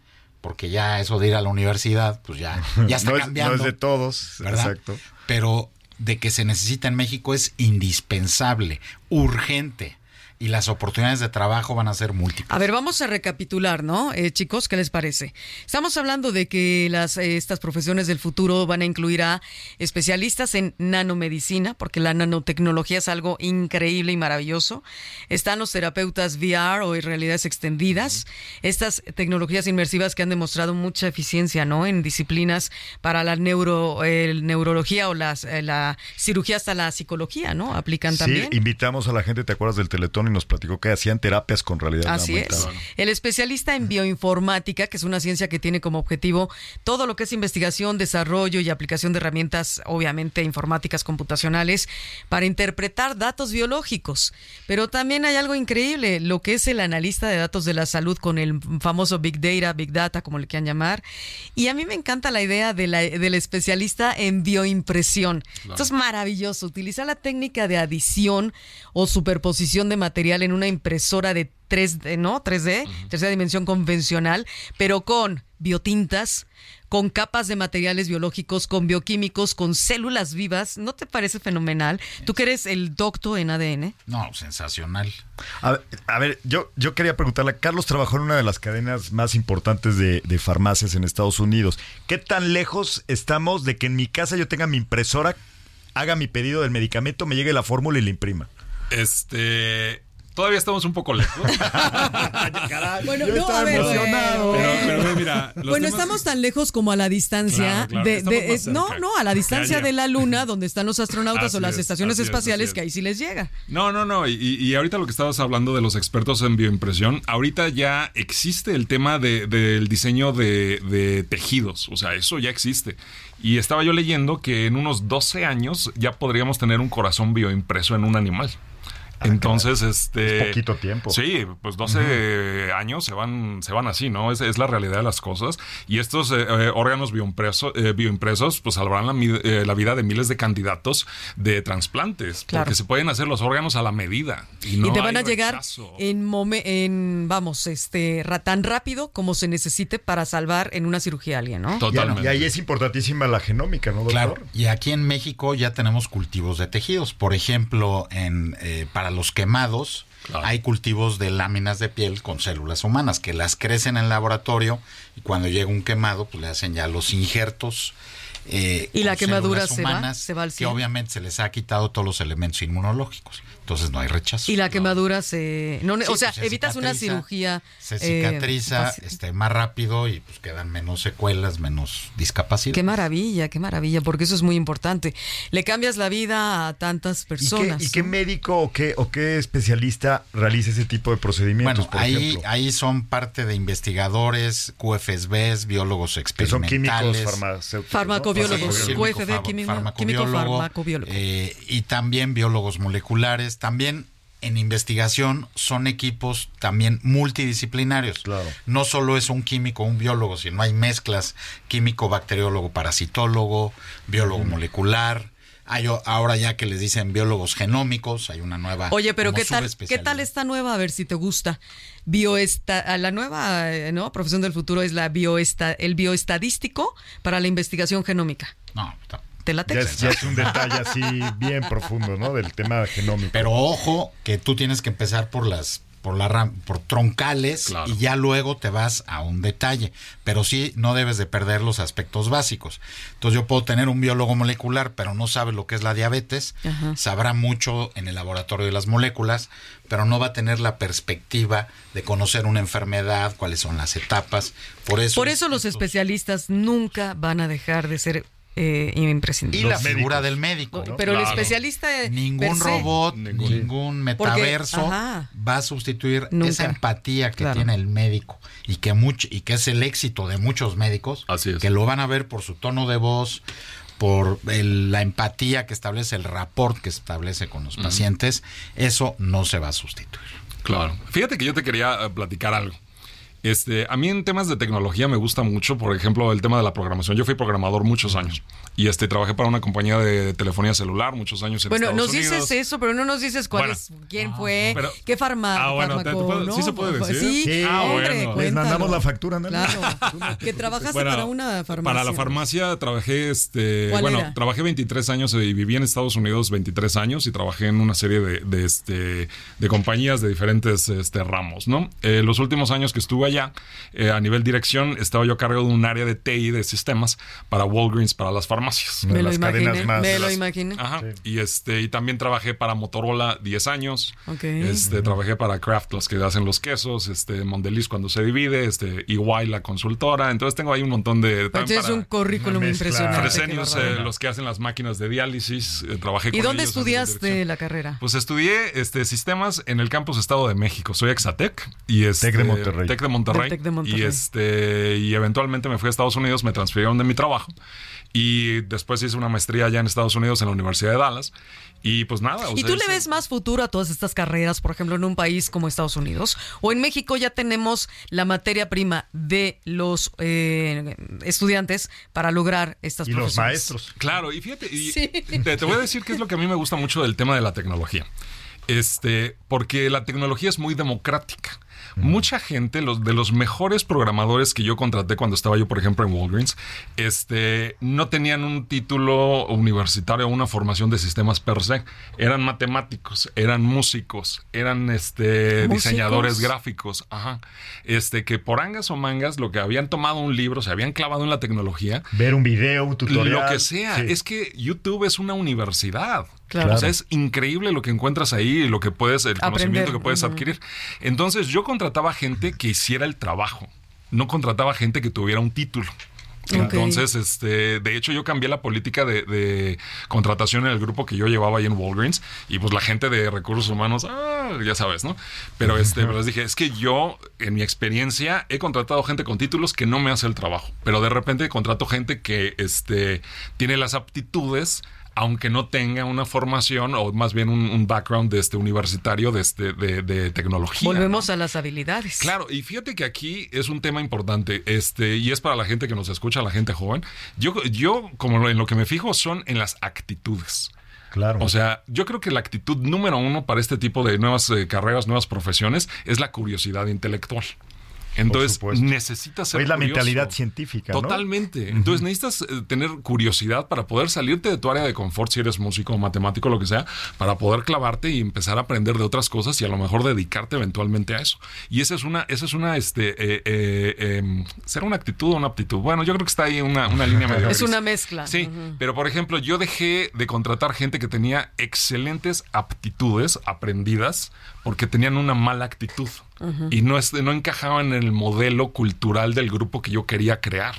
S6: porque ya eso de ir a la universidad, pues ya, ya está *laughs*
S2: no es,
S6: cambiando.
S2: No es de todos,
S6: ¿verdad?
S2: exacto.
S6: Pero de que se necesita en México es indispensable, urgente. Y las oportunidades de trabajo van a ser múltiples.
S4: A ver, vamos a recapitular, ¿no? Eh, chicos, ¿qué les parece? Estamos hablando de que las, eh, estas profesiones del futuro van a incluir a especialistas en nanomedicina, porque la nanotecnología es algo increíble y maravilloso. Están los terapeutas VR o en realidades extendidas. Estas tecnologías inmersivas que han demostrado mucha eficiencia, ¿no? En disciplinas para la neuro, neurología o las, eh, la cirugía hasta la psicología, ¿no? Aplican también.
S2: Sí, invitamos a la gente, ¿te acuerdas del Teletón? Nos platicó que hacían terapias con realidad
S4: Así es. El especialista en bioinformática, que es una ciencia que tiene como objetivo todo lo que es investigación, desarrollo y aplicación de herramientas, obviamente informáticas computacionales, para interpretar datos biológicos. Pero también hay algo increíble, lo que es el analista de datos de la salud con el famoso Big Data, Big Data, como le quieran llamar. Y a mí me encanta la idea de la- del especialista en bioimpresión. Esto es maravilloso, utilizar la técnica de adición o superposición de material en una impresora de 3D, ¿no? 3D, tercera dimensión convencional, pero con biotintas, con capas de materiales biológicos, con bioquímicos, con células vivas. ¿No te parece fenomenal? Tú que eres el doctor en ADN.
S6: No, sensacional.
S2: A ver, a ver, yo, yo quería preguntarle, Carlos trabajó en una de las cadenas más importantes de, de farmacias en Estados Unidos. ¿Qué tan lejos estamos de que en mi casa yo tenga mi impresora, haga mi pedido del medicamento, me llegue la fórmula y la imprima?
S5: Este. Todavía estamos un poco lejos. *laughs*
S4: Bueno,
S2: Yo
S4: no, a ver,
S2: emocionado.
S5: Pero, pero ve, mira. los
S4: Bueno,
S5: temas-
S4: estamos tan lejos como a la distancia
S5: Claro, claro,
S4: de, es- no, no, a la distancia de la luna, donde están los astronautas o las
S5: es,
S4: estaciones espaciales,
S5: es.
S4: que ahí sí les llega.
S5: No, no, no. Y, y ahorita lo que estabas hablando de los expertos en bioimpresión, ahorita ya existe el tema de- del diseño de, de tejidos. O sea, eso ya existe. Y estaba yo leyendo que en unos 12 años ya podríamos tener un corazón bioimpreso en un animal. Entonces, este.
S2: Es poquito tiempo.
S5: Sí, pues 12 años se van, se van así, ¿no? Es, es la realidad de las cosas. Y estos eh, eh, órganos bioimpreso- eh, bioimpresos, pues salvarán la, eh, vida de miles de candidatos de trasplantes.
S4: Claro.
S5: Porque se pueden hacer los órganos a la medida. Y, no
S4: y te van a llegar
S5: rechazo.
S4: en, momen- en vamos, este, tan rápido como se necesite para salvar en una cirugía a alguien, ¿no?
S5: Totalmente.
S2: y ahí es importantísima la genómica, ¿no, doctor?
S6: Claro, y aquí en México ya tenemos cultivos de tejidos. Por ejemplo, en, eh, para los quemados
S5: Claro.
S6: hay cultivos de láminas de piel con células humanas que las crecen en laboratorio y cuando llega un quemado pues le hacen ya los injertos eh,
S4: Y la quemadura
S6: células
S4: se va,
S6: humanas,
S4: se va al
S6: que obviamente se les ha quitado todos los elementos inmunológicos. Entonces no hay rechazo.
S4: Y la quemadura se... No,
S6: Sí,
S4: o sea,
S6: pues, se
S4: evitas una cirugía...
S6: Se
S4: eh,
S6: cicatriza
S4: fácil.
S6: este, más rápido y pues quedan menos secuelas, menos discapacidad.
S4: Qué maravilla, qué maravilla, porque eso es muy importante. Le cambias la vida a tantas
S2: ¿Y qué,
S4: personas.
S2: y qué médico o qué, o qué especialista realiza ese tipo de procedimientos,
S6: Bueno,
S2: por
S6: ahí,
S2: ejemplo?
S6: ahí son parte de investigadores, QFSBs, biólogos
S2: Que son químicos
S6: experimentales.
S2: farmacéuticos.
S4: Farmacobiólogos,
S2: ¿no?
S4: QFB, químico-
S6: farmacobiólogo,
S4: químico farmacobiólogo.
S6: eh, y también biólogos moleculares. También en investigación son equipos también multidisciplinarios.
S2: Claro.
S6: No solo es un químico, un biólogo, sino hay mezclas químico, bacteriólogo, parasitólogo, biólogo molecular. Hay ahora ya que les dicen biólogos genómicos, hay una nueva.
S4: Oye, pero ¿qué tal, ¿qué tal esta nueva? A ver si te gusta. Bioesta, a la nueva eh, ¿no? profesión del futuro es la bioesta, el bioestadístico para la investigación genómica.
S6: No, no.
S4: ¿Te late?
S2: Ya es, ya es un detalle así bien profundo, ¿no? Del tema genómico.
S6: Pero ojo, que tú tienes que empezar por las por la ram- por troncales
S5: Claro.
S6: y ya luego te vas a un detalle, pero sí no debes de perder los aspectos básicos. Entonces yo puedo tener un biólogo molecular, pero no sabe lo que es la diabetes,
S4: Ajá.
S6: sabrá mucho en el laboratorio de las moléculas, pero no va a tener la perspectiva de conocer una enfermedad, cuáles son las etapas. Por eso
S4: Por eso los
S6: estos-
S4: especialistas nunca van a dejar de ser eh, imprescindibles.
S6: y la
S2: los
S6: figura
S2: médicos.
S6: del médico, ¿no?
S4: Pero el especialista...
S6: Ningún robot,
S5: Ningún.
S6: metaverso va a sustituir
S4: Nunca.
S6: esa empatía que
S4: Claro.
S6: tiene el médico y que mucho y que es el éxito de muchos médicos
S5: Así es.
S6: que lo van a ver por su tono de voz, por el- la empatía que establece, el rapport que establece con los pacientes, eso no se va a sustituir.
S5: Claro. Fíjate que yo te quería eh, platicar algo. Este, a mí en temas de tecnología me gusta mucho, por ejemplo, el tema de la programación. Yo fui programador muchos años y este trabajé para una compañía de telefonía celular muchos años en
S4: Bueno,
S5: Estados
S4: nos
S5: Unidos.
S4: dices eso, pero no nos dices cuál
S5: Bueno.
S4: es, quién fue,
S5: pero-
S4: qué farma,
S5: Ah, bueno, te- te
S4: fármaco,
S5: puedo-
S4: ¿no?
S5: ¿sí se puede decir?
S4: Sí,
S2: Sí.
S5: Ah,
S4: hombre,
S5: bueno. Les
S2: mandamos la factura, ¿no?
S4: Claro, *laughs* que trabajaste
S5: Bueno,
S4: para una farmacia.
S5: Para la farmacia trabajé, este,
S4: ¿Cuál
S5: bueno,
S4: era?
S5: trabajé 23 años y viví en Estados Unidos 23 años y trabajé en una serie de, de, este, de compañías de diferentes este, ramos, ¿no? Eh, los últimos años que estuve allá, eh, a nivel dirección, estaba yo a cargo de un área de TI de sistemas para Walgreens, para las farmacias.
S4: Me
S2: de
S4: lo
S2: las cadenas más-
S4: me lo
S2: las-
S4: imaginé.
S5: Ajá. Y este, y también trabajé para Motorola 10 años. Este, trabajé para Kraft, los que hacen los quesos, este, Mondelez cuando se divide, este, EY la consultora. Entonces tengo ahí un montón de. También
S4: es
S5: para-
S4: un currículum impresionante.
S5: eh, los que hacen las máquinas de diálisis, eh, trabajé
S4: ¿Y
S5: con
S4: dónde
S5: ellos
S4: estudiaste la carrera?
S5: Pues estudié este, sistemas en el campus Estado de México. Soy Exatec y este,
S2: Tec de Monterrey.
S5: Tec de Monterrey.
S4: Del Tec de Monterrey.
S5: Y este y eventualmente me fui a Estados Unidos, me transfirieron de mi trabajo y después hice una maestría allá en Estados Unidos en la Universidad de Dallas y pues nada. o
S4: ¿Y
S5: sea,
S4: tú le ves más futuro a todas estas carreras, por ejemplo, en un país como Estados Unidos? ¿O en México ya tenemos la materia prima de los eh, estudiantes para lograr estas
S2: Y los
S4: profesiones?
S2: maestros.
S5: Claro, y fíjate, y
S4: Sí.
S5: te, te voy a decir qué es lo que a mí me gusta mucho del tema de la tecnología. Este, porque la tecnología es muy democrática. Mucha gente, los de los mejores programadores que yo contraté cuando estaba yo, por ejemplo, en Walgreens, este, no tenían un título universitario o una formación de sistemas per se. Eran matemáticos, eran músicos, eran este,
S4: ¿Músicos?
S5: diseñadores gráficos, ajá. Este, que por angas o mangas, lo que habían tomado un libro, se habían clavado en la tecnología,
S2: Ver un video, un tutorial.
S5: lo que sea.
S2: Sí.
S5: Es que YouTube es una universidad.
S4: Claro.
S5: O sea, es increíble lo que encuentras ahí y lo que puedes, el
S4: Aprender.
S5: conocimiento que puedes adquirir. Entonces, yo contrataba gente que hiciera el trabajo. No contrataba gente que tuviera un título. Entonces, este, de hecho, yo cambié la política de, de contratación en el grupo que yo llevaba ahí en Walgreens y pues la gente de recursos humanos, ah, ya sabes, ¿no? Pero este, pero les dije, es que yo, en mi experiencia, he contratado gente con títulos que no me hace el trabajo, pero de repente contrato gente que, este, tiene las aptitudes aunque no tenga una formación o más bien un, un background de este universitario de, este, de, de tecnología.
S4: Volvemos a las habilidades.
S5: Claro, y fíjate que aquí es un tema importante, este, y es para la gente que nos escucha, la gente joven. Yo, yo como lo- en lo que me fijo son en las actitudes.
S2: Claro.
S5: O sea, yo creo que la actitud número uno para este tipo de nuevas eh, carreras, nuevas profesiones, es la curiosidad intelectual. Entonces
S2: supuesto.
S5: necesitas ser
S2: Oye, es la
S5: curioso.
S2: mentalidad científica, ¿no?
S5: Totalmente. Entonces necesitas eh, tener curiosidad para poder salirte de tu área de confort si eres músico, matemático, lo que sea, para poder clavarte y empezar a aprender de otras cosas y a lo mejor dedicarte eventualmente a eso. Y esa es una, esa es una, este, eh, eh, em, ¿será una actitud o una aptitud? Bueno, yo creo que está ahí una, una línea *laughs* medio
S4: Es
S5: gris.
S4: una mezcla.
S5: Sí, pero por ejemplo, yo dejé de contratar gente que tenía excelentes aptitudes aprendidas porque tenían una mala actitud y no, es, no encajaban en el modelo cultural del grupo que yo quería crear.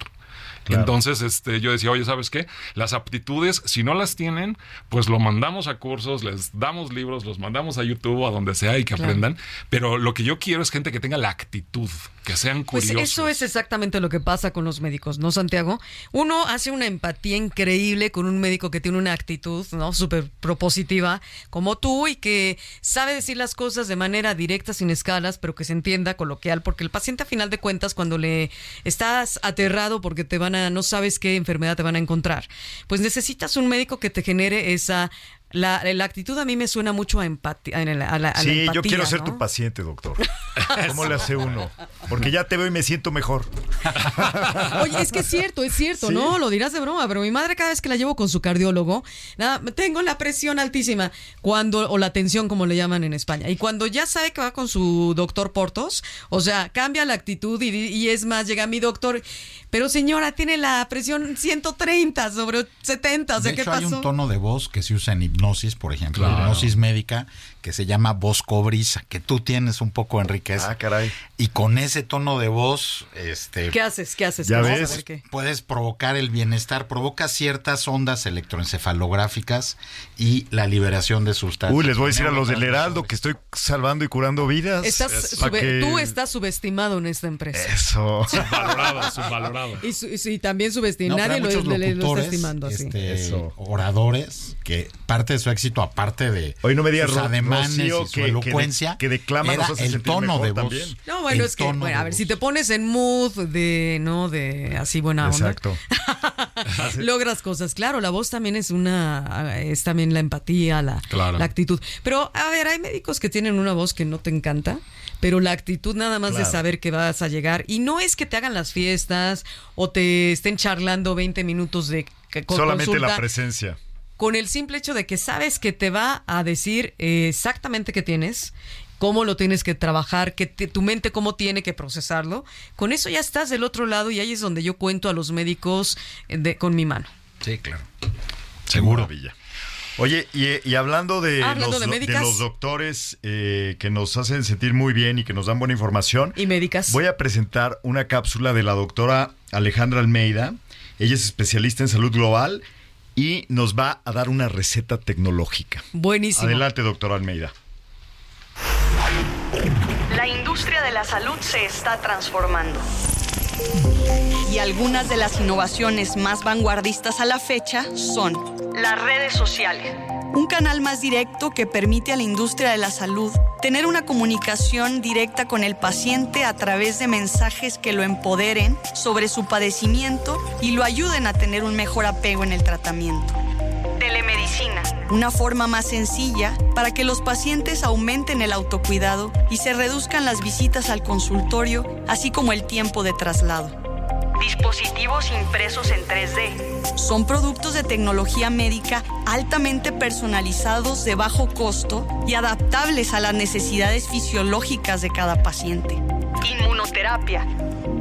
S2: Claro.
S5: Entonces, este, yo decía, oye, ¿sabes qué? Las aptitudes, si no las tienen, pues lo mandamos a cursos, les damos libros, los mandamos a YouTube a donde sea y que
S4: Claro.
S5: aprendan. Pero lo que yo quiero es gente que tenga la actitud, que sean
S4: Pues
S5: curiosos.
S4: eso es exactamente lo que pasa con los médicos, ¿no, Santiago? Uno hace una empatía increíble con un médico que tiene una actitud, ¿no? Súper propositiva, como tú, y que sabe decir las cosas de manera directa, sin escalas, pero que se entienda coloquial, porque el paciente a final de cuentas, cuando le estás aterrado porque te van no sabes qué enfermedad te van a encontrar, pues necesitas un médico que te genere esa... La, la actitud a mí me suena mucho a empatía. A la, a la
S2: Sí, yo
S4: empatía,
S2: quiero ser
S4: ¿no?
S2: tu paciente, doctor. *laughs* ¿Cómo le hace uno? Porque ya te veo y me siento mejor. *laughs*
S4: Oye, es que es cierto, es cierto,
S2: Sí.
S4: ¿no? Lo dirás de broma, pero mi madre cada vez que la llevo con su cardiólogo, nada, tengo la presión altísima, cuando, o la tensión como le llaman en España. Y cuando ya sabe que va con su doctor Portos, o sea, cambia la actitud y, y es más, llega mi doctor, pero señora, tiene la presión 130 sobre 70, o sea,
S6: de
S4: ¿qué
S6: hecho, hay
S4: pasó?
S6: un tono de voz que se usa en hipnosis, por ejemplo,
S5: Claro.
S6: hipnosis médica, que se llama voz cobriza, que tú tienes un poco, Enriquez.
S2: Ah, caray.
S6: Y con ese tono de voz, este,
S4: ¿Qué haces? ¿Qué haces?
S2: Ya ves.
S4: Qué.
S6: puedes provocar el bienestar, provoca ciertas ondas electroencefalográficas y la liberación de sustancias.
S2: Uy, les voy a decir a los del Heraldo que estoy salvando y curando vidas.
S4: Estás
S2: Pa'
S4: sube-
S2: que-
S4: Tú estás subestimado en esta empresa.
S2: Eso.
S5: Subvalorado, *laughs* subvalorado.
S4: Y, su- y también subestimado.
S6: No,
S4: Nadie lo, lo está estimando así.
S6: este,
S2: Eso.
S6: oradores, que parte de su éxito, aparte de
S2: Hoy no me digas,
S6: sus ademanes
S2: Rocío,
S6: y su
S2: que- que de-
S6: elocuencia,
S2: que declama
S6: era
S2: nos hace
S6: el tono de voz.
S2: también.
S4: No, bueno,
S6: El
S4: es que, bueno, a ver, si te pones en mood de, ¿no? De así buena onda.
S2: Exacto. *laughs*
S4: Logras cosas. Claro, la voz también es una, es también la empatía, la,
S5: Claro.
S4: la actitud. Pero, a ver, hay médicos que tienen una voz que no te encanta, pero la actitud nada más de saber que vas a llegar. Y no es que te hagan las fiestas o te estén charlando 20 minutos de con
S2: Solamente
S4: consulta
S2: la presencia.
S4: con el simple hecho de que sabes que te va a decir exactamente qué tienes, cómo lo tienes que trabajar, que te- tu mente cómo tiene que procesarlo, con eso ya estás del otro lado y ahí es donde yo cuento a los médicos eh, de, con mi mano.
S6: Sí, claro.
S2: Seguro. Villa. Oye, y, y hablando, de,
S4: Ah, hablando
S2: los,
S4: de
S2: do-
S4: médicas.
S2: los doctores eh, que nos hacen sentir muy bien y que nos dan buena información,
S4: Y médicas.
S2: voy a presentar una cápsula de la doctora Alejandra Almeida. Ella es especialista en salud global y nos va a dar una receta tecnológica.
S4: Buenísimo.
S2: Adelante, doctora Almeida.
S10: La industria de la salud se está transformando. Y algunas de las innovaciones más vanguardistas a la fecha son las redes sociales. Un canal más directo que permite a la industria de la salud tener una comunicación directa con el paciente a través de mensajes que lo empoderen sobre su padecimiento y lo ayuden a tener un mejor apego en el tratamiento. Una forma más sencilla para que los pacientes aumenten el autocuidado y se reduzcan las visitas al consultorio, así como el tiempo de traslado. Dispositivos impresos en 3D. Son productos de tecnología médica altamente personalizados de bajo costo y adaptables a las necesidades fisiológicas de cada paciente. Inmunoterapia.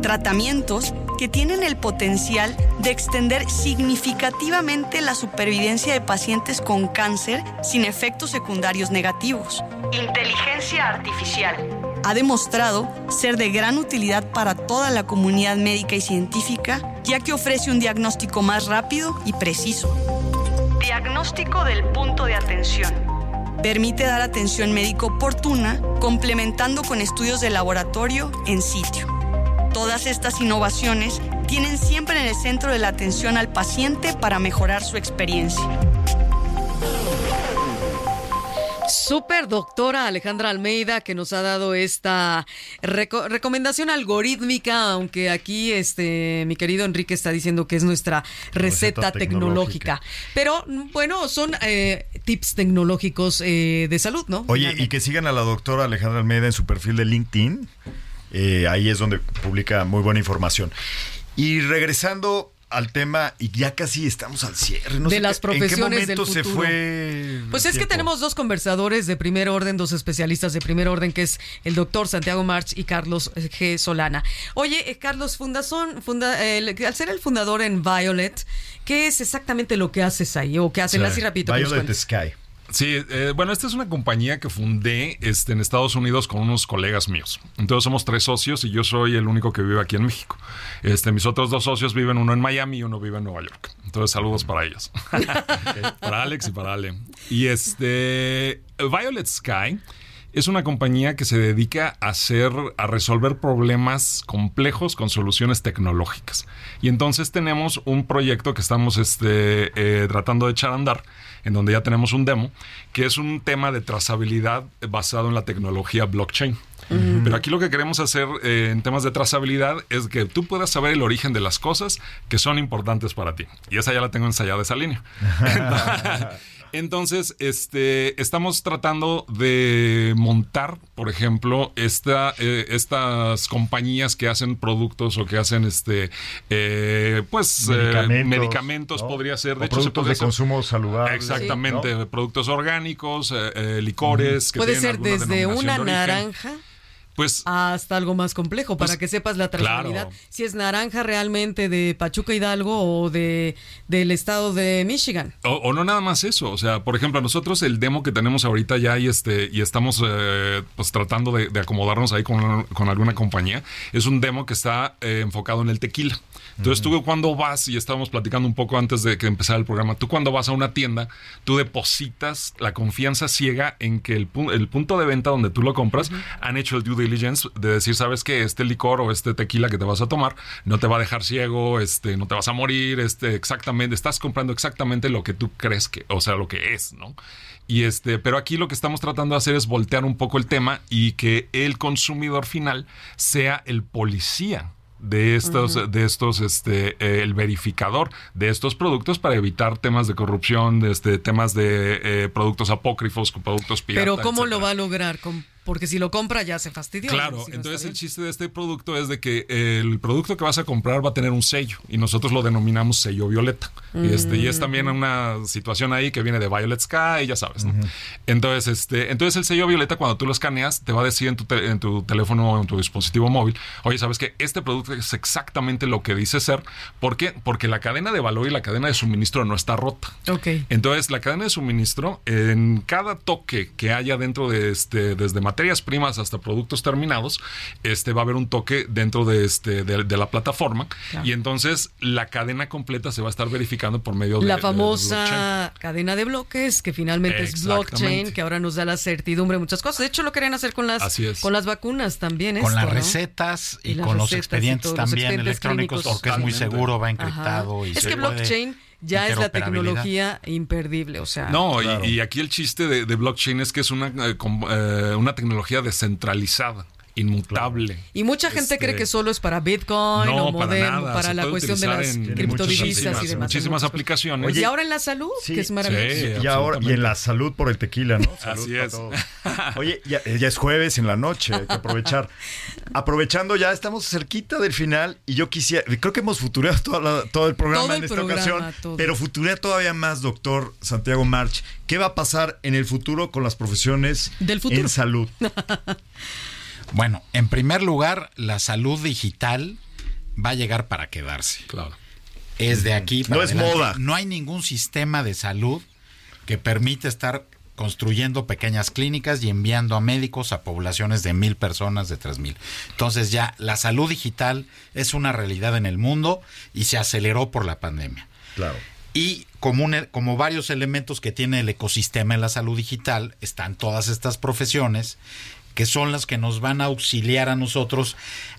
S10: Tratamientos que tienen el potencial de extender significativamente la supervivencia de pacientes con cáncer sin efectos secundarios negativos. Inteligencia artificial. Ha demostrado ser de gran utilidad para toda la comunidad médica y científica, ya que ofrece un diagnóstico más rápido y preciso. Diagnóstico del punto de atención. Permite dar atención médica oportuna, complementando con estudios de laboratorio en sitio. Todas estas innovaciones tienen siempre en el centro de la atención al paciente para mejorar su experiencia.
S4: Super doctora Alejandra Almeida que nos ha dado esta reco- recomendación algorítmica, aunque aquí este mi querido Enrique está diciendo que es nuestra receta,
S2: Receta
S4: tecnológica. Pero bueno, son eh, tips tecnológicos eh, de salud, ¿no?
S2: Oye, y que sigan a la doctora Alejandra Almeida en su perfil de LinkedIn. Eh, ahí es donde publica muy buena información. Y regresando al tema, y ya casi estamos al cierre. No
S4: de
S2: sé
S4: las
S2: qué- ¿En qué
S4: profesiones del
S2: momento se
S4: futuro.
S2: fue?
S4: Pues es que tenemos dos conversadores de primer orden, dos especialistas de primer orden, que es el doctor Santiago March y Carlos G. Solana. Oye, eh, Carlos, fundazón, funda, eh, el- al ser el fundador en Violet, ¿qué es exactamente lo que haces ahí? ¿O qué hacen? Así rapidito.
S2: Violet. Sky.
S5: Sí, eh, bueno, esta es una compañía que fundé este, en Estados Unidos con unos colegas míos. Entonces somos tres socios y yo soy el único que vive aquí en México. Este, mis otros dos socios viven uno en Miami y uno vive en Nueva York. Entonces saludos para ellos. *laughs* para Alex y para Ale. Y este, Violet Sky es una compañía que se dedica a hacer, a resolver problemas complejos con soluciones tecnológicas. Y entonces tenemos un proyecto que estamos este, eh, tratando de echar a andar, en donde ya tenemos un demo, que es un tema de trazabilidad basado en la tecnología blockchain. Pero aquí lo que queremos hacer eh, en temas de trazabilidad es que tú puedas saber el origen de las cosas que son importantes para ti. Y esa ya la tengo ensayada, esa línea. *laughs* Entonces, este, estamos tratando de montar, por ejemplo, esta, eh, estas compañías que hacen productos o que hacen, este, eh, pues, eh,
S2: Medicamentos,
S5: medicamentos,
S2: ¿no?
S5: podría ser.
S2: O
S5: De hecho,
S2: productos de
S5: hacer-
S2: consumo saludable.
S5: Exactamente,
S2: ¿no?
S5: productos orgánicos, eh, eh, licores. que
S4: Puede ser desde una
S5: de origen. Pues
S4: hasta algo más complejo, para
S5: Pues,
S4: que sepas la trazabilidad.
S5: claro.
S4: Si es naranja realmente de Pachuca Hidalgo o de del estado de Michigan.
S5: O, o no nada más eso, o sea, por ejemplo, nosotros el demo que tenemos ahorita ya y este y estamos eh, pues tratando de, de acomodarnos ahí con, con alguna compañía, es un demo que está eh, enfocado en el tequila. Entonces tú cuando vas, y estábamos platicando un poco antes de que empezara el programa, tú cuando vas a una tienda, tú depositas la confianza ciega en que el, pu- el punto de venta donde tú lo compras han hecho el due diligence de decir, sabes que este licor o este tequila que te vas a tomar no te va a dejar ciego, este, no te vas a morir, este, exactamente, estás comprando exactamente lo que tú crees que, o sea, lo que es, ¿no? Y este, pero aquí lo que estamos tratando de hacer es voltear un poco el tema y que el consumidor final sea el policía de estos, de estos, este, eh, el verificador de estos productos para evitar temas de corrupción, de este, temas de eh, productos apócrifos, productos piratas.
S4: Pero ¿cómo lo va a lograr? Com- Porque si lo compra ya se fastidió.
S5: Claro,
S4: Si no
S5: entonces el chiste de este producto es de que el producto que vas a comprar va a tener un sello y nosotros lo denominamos sello violeta. Y, este, y es también una situación ahí que viene de Violet Sky, ya sabes, ¿no? Entonces, este, entonces el sello violeta cuando tú lo escaneas te va a decir en tu, te- en tu teléfono o en tu dispositivo móvil, oye, ¿sabes que Este producto es exactamente lo que dice ser. ¿Por qué? Porque la cadena de valor y la cadena de suministro no está rota.
S4: Ok.
S5: Entonces, la cadena de suministro, en cada toque que haya dentro de este, desde materias primas hasta productos terminados, este va a haber un toque dentro de este de, de la plataforma
S4: Claro.
S5: y entonces la cadena completa se va a estar verificando por medio de
S4: La
S5: de
S4: famosa cadena de bloques, que finalmente es blockchain, que ahora nos da la certidumbre de muchas cosas. De hecho, lo querían hacer con las, con las vacunas también.
S6: Con
S4: esto,
S6: las
S4: ¿no?
S6: recetas y,
S4: Y las
S6: con los
S4: recetas
S6: expedientes
S4: los
S6: también
S4: expedientes
S6: electrónicos,
S4: clínicos.
S6: porque es muy seguro, va
S4: Ajá.
S6: encriptado. Y
S4: Es
S6: se
S4: que
S6: puede
S4: blockchain ya es la tecnología imperdible, o sea.
S5: No, y-
S2: Claro.
S5: y, aquí el chiste de, de blockchain es que es una, eh, eh, una tecnología descentralizada, inmutable.
S4: Y mucha gente
S5: Este,
S4: creo que solo es para Bitcoin
S5: No,
S4: o
S5: para
S4: Moderno,
S5: nada,
S4: para la cuestión de las criptodivisas y
S5: muchísimas-
S4: demás.
S5: muchísimas aplicaciones.
S2: Oye,
S4: y ahora en la salud,
S2: Sí,
S4: que es maravilloso.
S5: sí.
S2: y ahora y en la salud por el tequila, ¿no? Salud
S5: Así
S2: para
S5: es.
S2: todos. Oye, ya, ya es jueves en la noche, hay que aprovechar. *laughs* Aprovechando ya, estamos cerquita del final y yo quisiera, creo que hemos toda la- todo el programa
S4: Todo el
S2: en esta
S4: programa,
S2: ocasión,
S4: todo.
S2: pero futurea todavía más, doctor Santiago March. ¿Qué va a pasar en el futuro con las profesiones
S4: Del futuro.
S2: en salud? *laughs*
S6: Bueno, en primer lugar, la salud digital va a llegar para quedarse.
S5: Claro.
S6: Es de aquí para
S2: No es moda.
S6: No hay ningún sistema de salud que permite estar construyendo pequeñas clínicas y enviando a médicos a poblaciones de mil personas, de tres mil. Entonces ya la salud digital es una realidad en el mundo y se aceleró por la pandemia.
S2: Claro.
S6: Y como, un- como varios elementos que tiene el ecosistema en la salud digital, están todas estas profesiones que son las que nos van a auxiliar a nosotros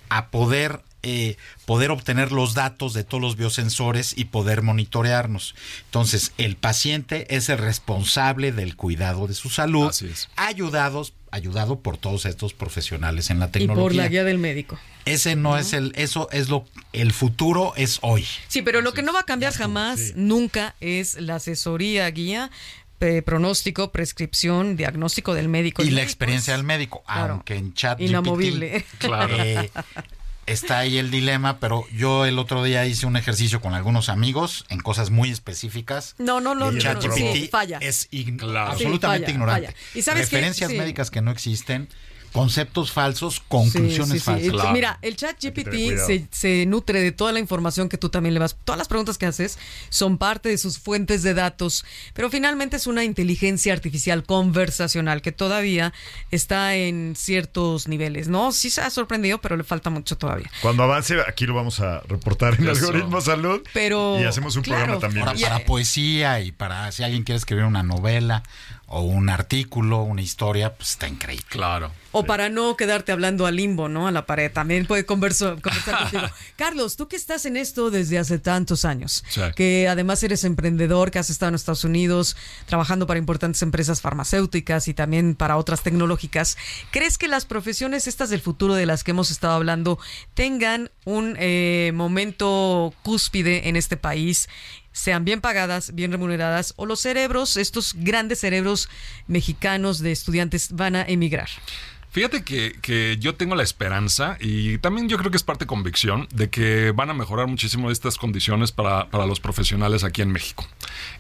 S6: a poder, eh, poder obtener los datos de todos los biosensores y poder monitorearnos. Entonces, el paciente es el responsable del cuidado de su salud,
S5: Así es.
S6: ayudados, ayudado por todos estos profesionales en la
S4: Y
S6: tecnología.
S4: por la guía del médico.
S6: Ese no es el, eso es lo, el futuro es hoy.
S4: Sí, pero lo que no va a cambiar jamás, nunca, es la asesoría, guía eh, pronóstico, prescripción, diagnóstico del médico.
S6: Y la
S4: médico
S6: experiencia
S4: es-
S6: del médico,
S4: Claro.
S6: aunque en chat
S4: Inamovible. *laughs*
S5: Claro.
S6: Eh, está ahí el dilema, pero yo el otro día hice un ejercicio con algunos amigos en cosas muy específicas.
S4: No, no, no, no, no, sí, falla.
S6: es ign-
S5: Claro.
S6: absolutamente
S4: Sí, falla,
S6: ignorante.
S4: falla. ¿Y sabes?
S6: Referencias
S4: Sí.
S6: médicas que no existen, conceptos falsos, conclusiones
S4: Sí, sí, sí.
S6: falsas.
S4: Mira, el chat GPT se, se nutre de toda la información que tú también le vas. Todas las preguntas que haces son parte de sus fuentes de datos, pero finalmente es una inteligencia artificial conversacional que todavía está en ciertos niveles, ¿no? Sí se ha sorprendido, pero le falta mucho todavía.
S2: Cuando avance, aquí lo vamos a reportar en
S5: Eso.
S2: Algoritmo Salud.
S4: Pero,
S2: Y hacemos un
S4: claro.
S2: programa también.
S6: Ahora, para poesía y para si alguien quiere escribir una novela o un artículo, una historia, pues está increíble.
S5: Claro.
S4: O para no quedarte hablando al limbo, ¿no? A la pared. También puede converso- conversar *laughs* contigo. Carlos, tú que estás en esto desde hace tantos años,
S5: Sí.
S4: que además eres emprendedor, que has estado en Estados Unidos trabajando para importantes empresas farmacéuticas y también para otras tecnológicas, ¿crees que las profesiones estas del futuro de las que hemos estado hablando tengan un eh, momento cúspide en este país? Sean bien pagadas, bien remuneradas, o los cerebros, estos grandes cerebros mexicanos de estudiantes van a emigrar.
S5: Fíjate que, que yo tengo la esperanza y también yo creo que es parte de convicción de que van a mejorar muchísimo estas condiciones para, para los profesionales aquí en México.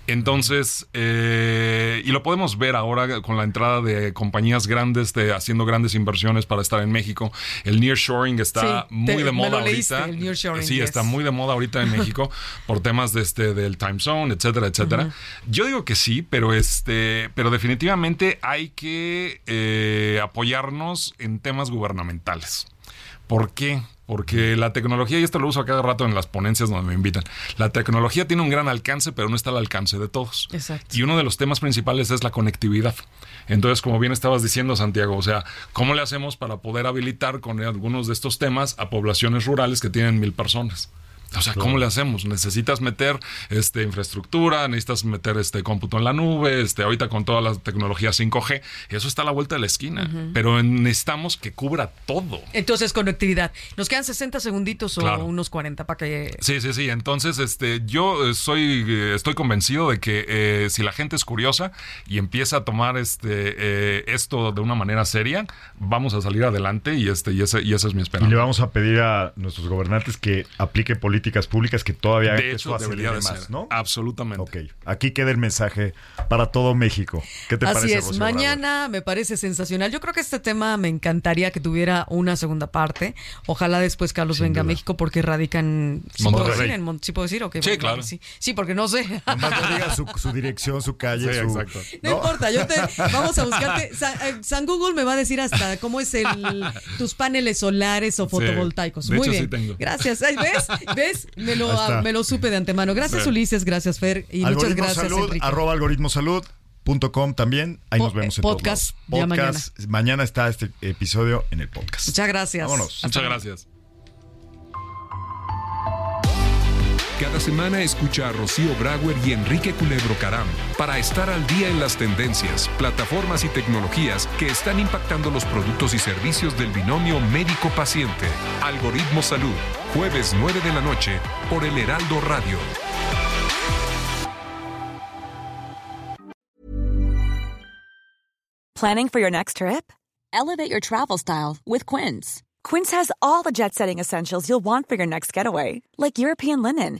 S5: Entonces, eh, y lo podemos ver ahora con la entrada de compañías grandes de haciendo grandes inversiones para estar en México. El nearshoring está
S4: Sí,
S5: muy
S4: te-
S5: de moda
S4: leíste,
S5: ahorita. sí,
S4: yes.
S5: está muy de moda ahorita en México *laughs* por temas de este del time zone, etcétera, etcétera. Yo digo que sí, pero este, pero definitivamente hay que eh, apoyarnos en temas gubernamentales. ¿Por qué? Porque la tecnología, y esto lo uso a cada rato en las ponencias donde me invitan, la tecnología tiene un gran alcance, pero no está al alcance de todos.
S4: Exacto.
S5: Y uno de los temas principales es la conectividad. Entonces, como bien estabas diciendo, Santiago, o sea, ¿cómo le hacemos para poder habilitar con algunos de estos temas a poblaciones rurales que tienen mil personas? O sea, ¿cómo le hacemos? Necesitas meter este infraestructura, necesitas meter este cómputo en la nube, este ahorita con toda la tecnología 5G, eso está a la vuelta de la esquina, pero necesitamos que cubra todo.
S4: Entonces, conectividad. Nos quedan 60 segunditos o
S5: Claro.
S4: unos 40 para que...
S5: Sí, sí, sí. Entonces, este, yo eh, soy, eh, estoy convencido de que eh, si la gente es curiosa y empieza a tomar este eh, esto de una manera seria, vamos a salir adelante y este y ese y esa es mi
S2: Y
S5: esperanza.
S2: le vamos a pedir a nuestros gobernantes que apliquen políticas públicas que todavía
S5: de hecho, debería de
S2: más,
S5: ser.
S2: ¿no?
S5: Absolutamente.
S2: Ok, aquí queda el mensaje para todo México. ¿Qué te
S4: Así
S2: parece,
S4: es,
S2: Rocío
S4: mañana me parece sensacional. Yo creo que este tema me encantaría que tuviera una segunda parte. Ojalá después Carlos venga a
S2: duda.
S4: México porque radica en... ¿Sí
S5: Monterrey.
S4: puedo decir? ¿Sí puedo decir? Ok,
S5: Sí,
S4: bueno,
S5: claro.
S4: Sí. Sí, porque no sé.
S2: No diga su, su dirección, su calle,
S5: Sí,
S2: su...
S5: exacto.
S4: No, importa, yo te vamos a buscarte. San, eh, San Google me va a decir hasta cómo es el tus paneles solares o fotovoltaicos.
S5: de
S4: Muy
S5: hecho, sí
S4: bien.
S5: tengo.
S4: Gracias. Ay, ¿Ves? ¿Ves? Me lo, me lo supe de antemano. Gracias
S5: Sí.
S4: Ulises, gracias Fer y muchas gracias
S2: Salud,
S4: Enrique.
S2: arroba algoritmosalud.com también. Ahí
S4: Po-
S2: nos vemos en
S4: podcast,
S2: todos
S4: ya
S2: lados. Podcast. Mañana. está este episodio en el podcast.
S4: Muchas gracias.
S2: Vámonos.
S4: Hasta
S5: Muchas
S4: luego.
S5: gracias.
S8: Cada semana escucha a Rocío Brauer y Enrique Culebro Caram para estar al día en las tendencias, plataformas y tecnologías que están impactando los productos y servicios del binomio médico-paciente. Algoritmo Salud, jueves 9 de la noche por el Heraldo Radio.
S11: Planning for your next trip? Elevate your travel style with Quince. Quince has all the jet setting essentials you'll want for your next getaway, like European linen,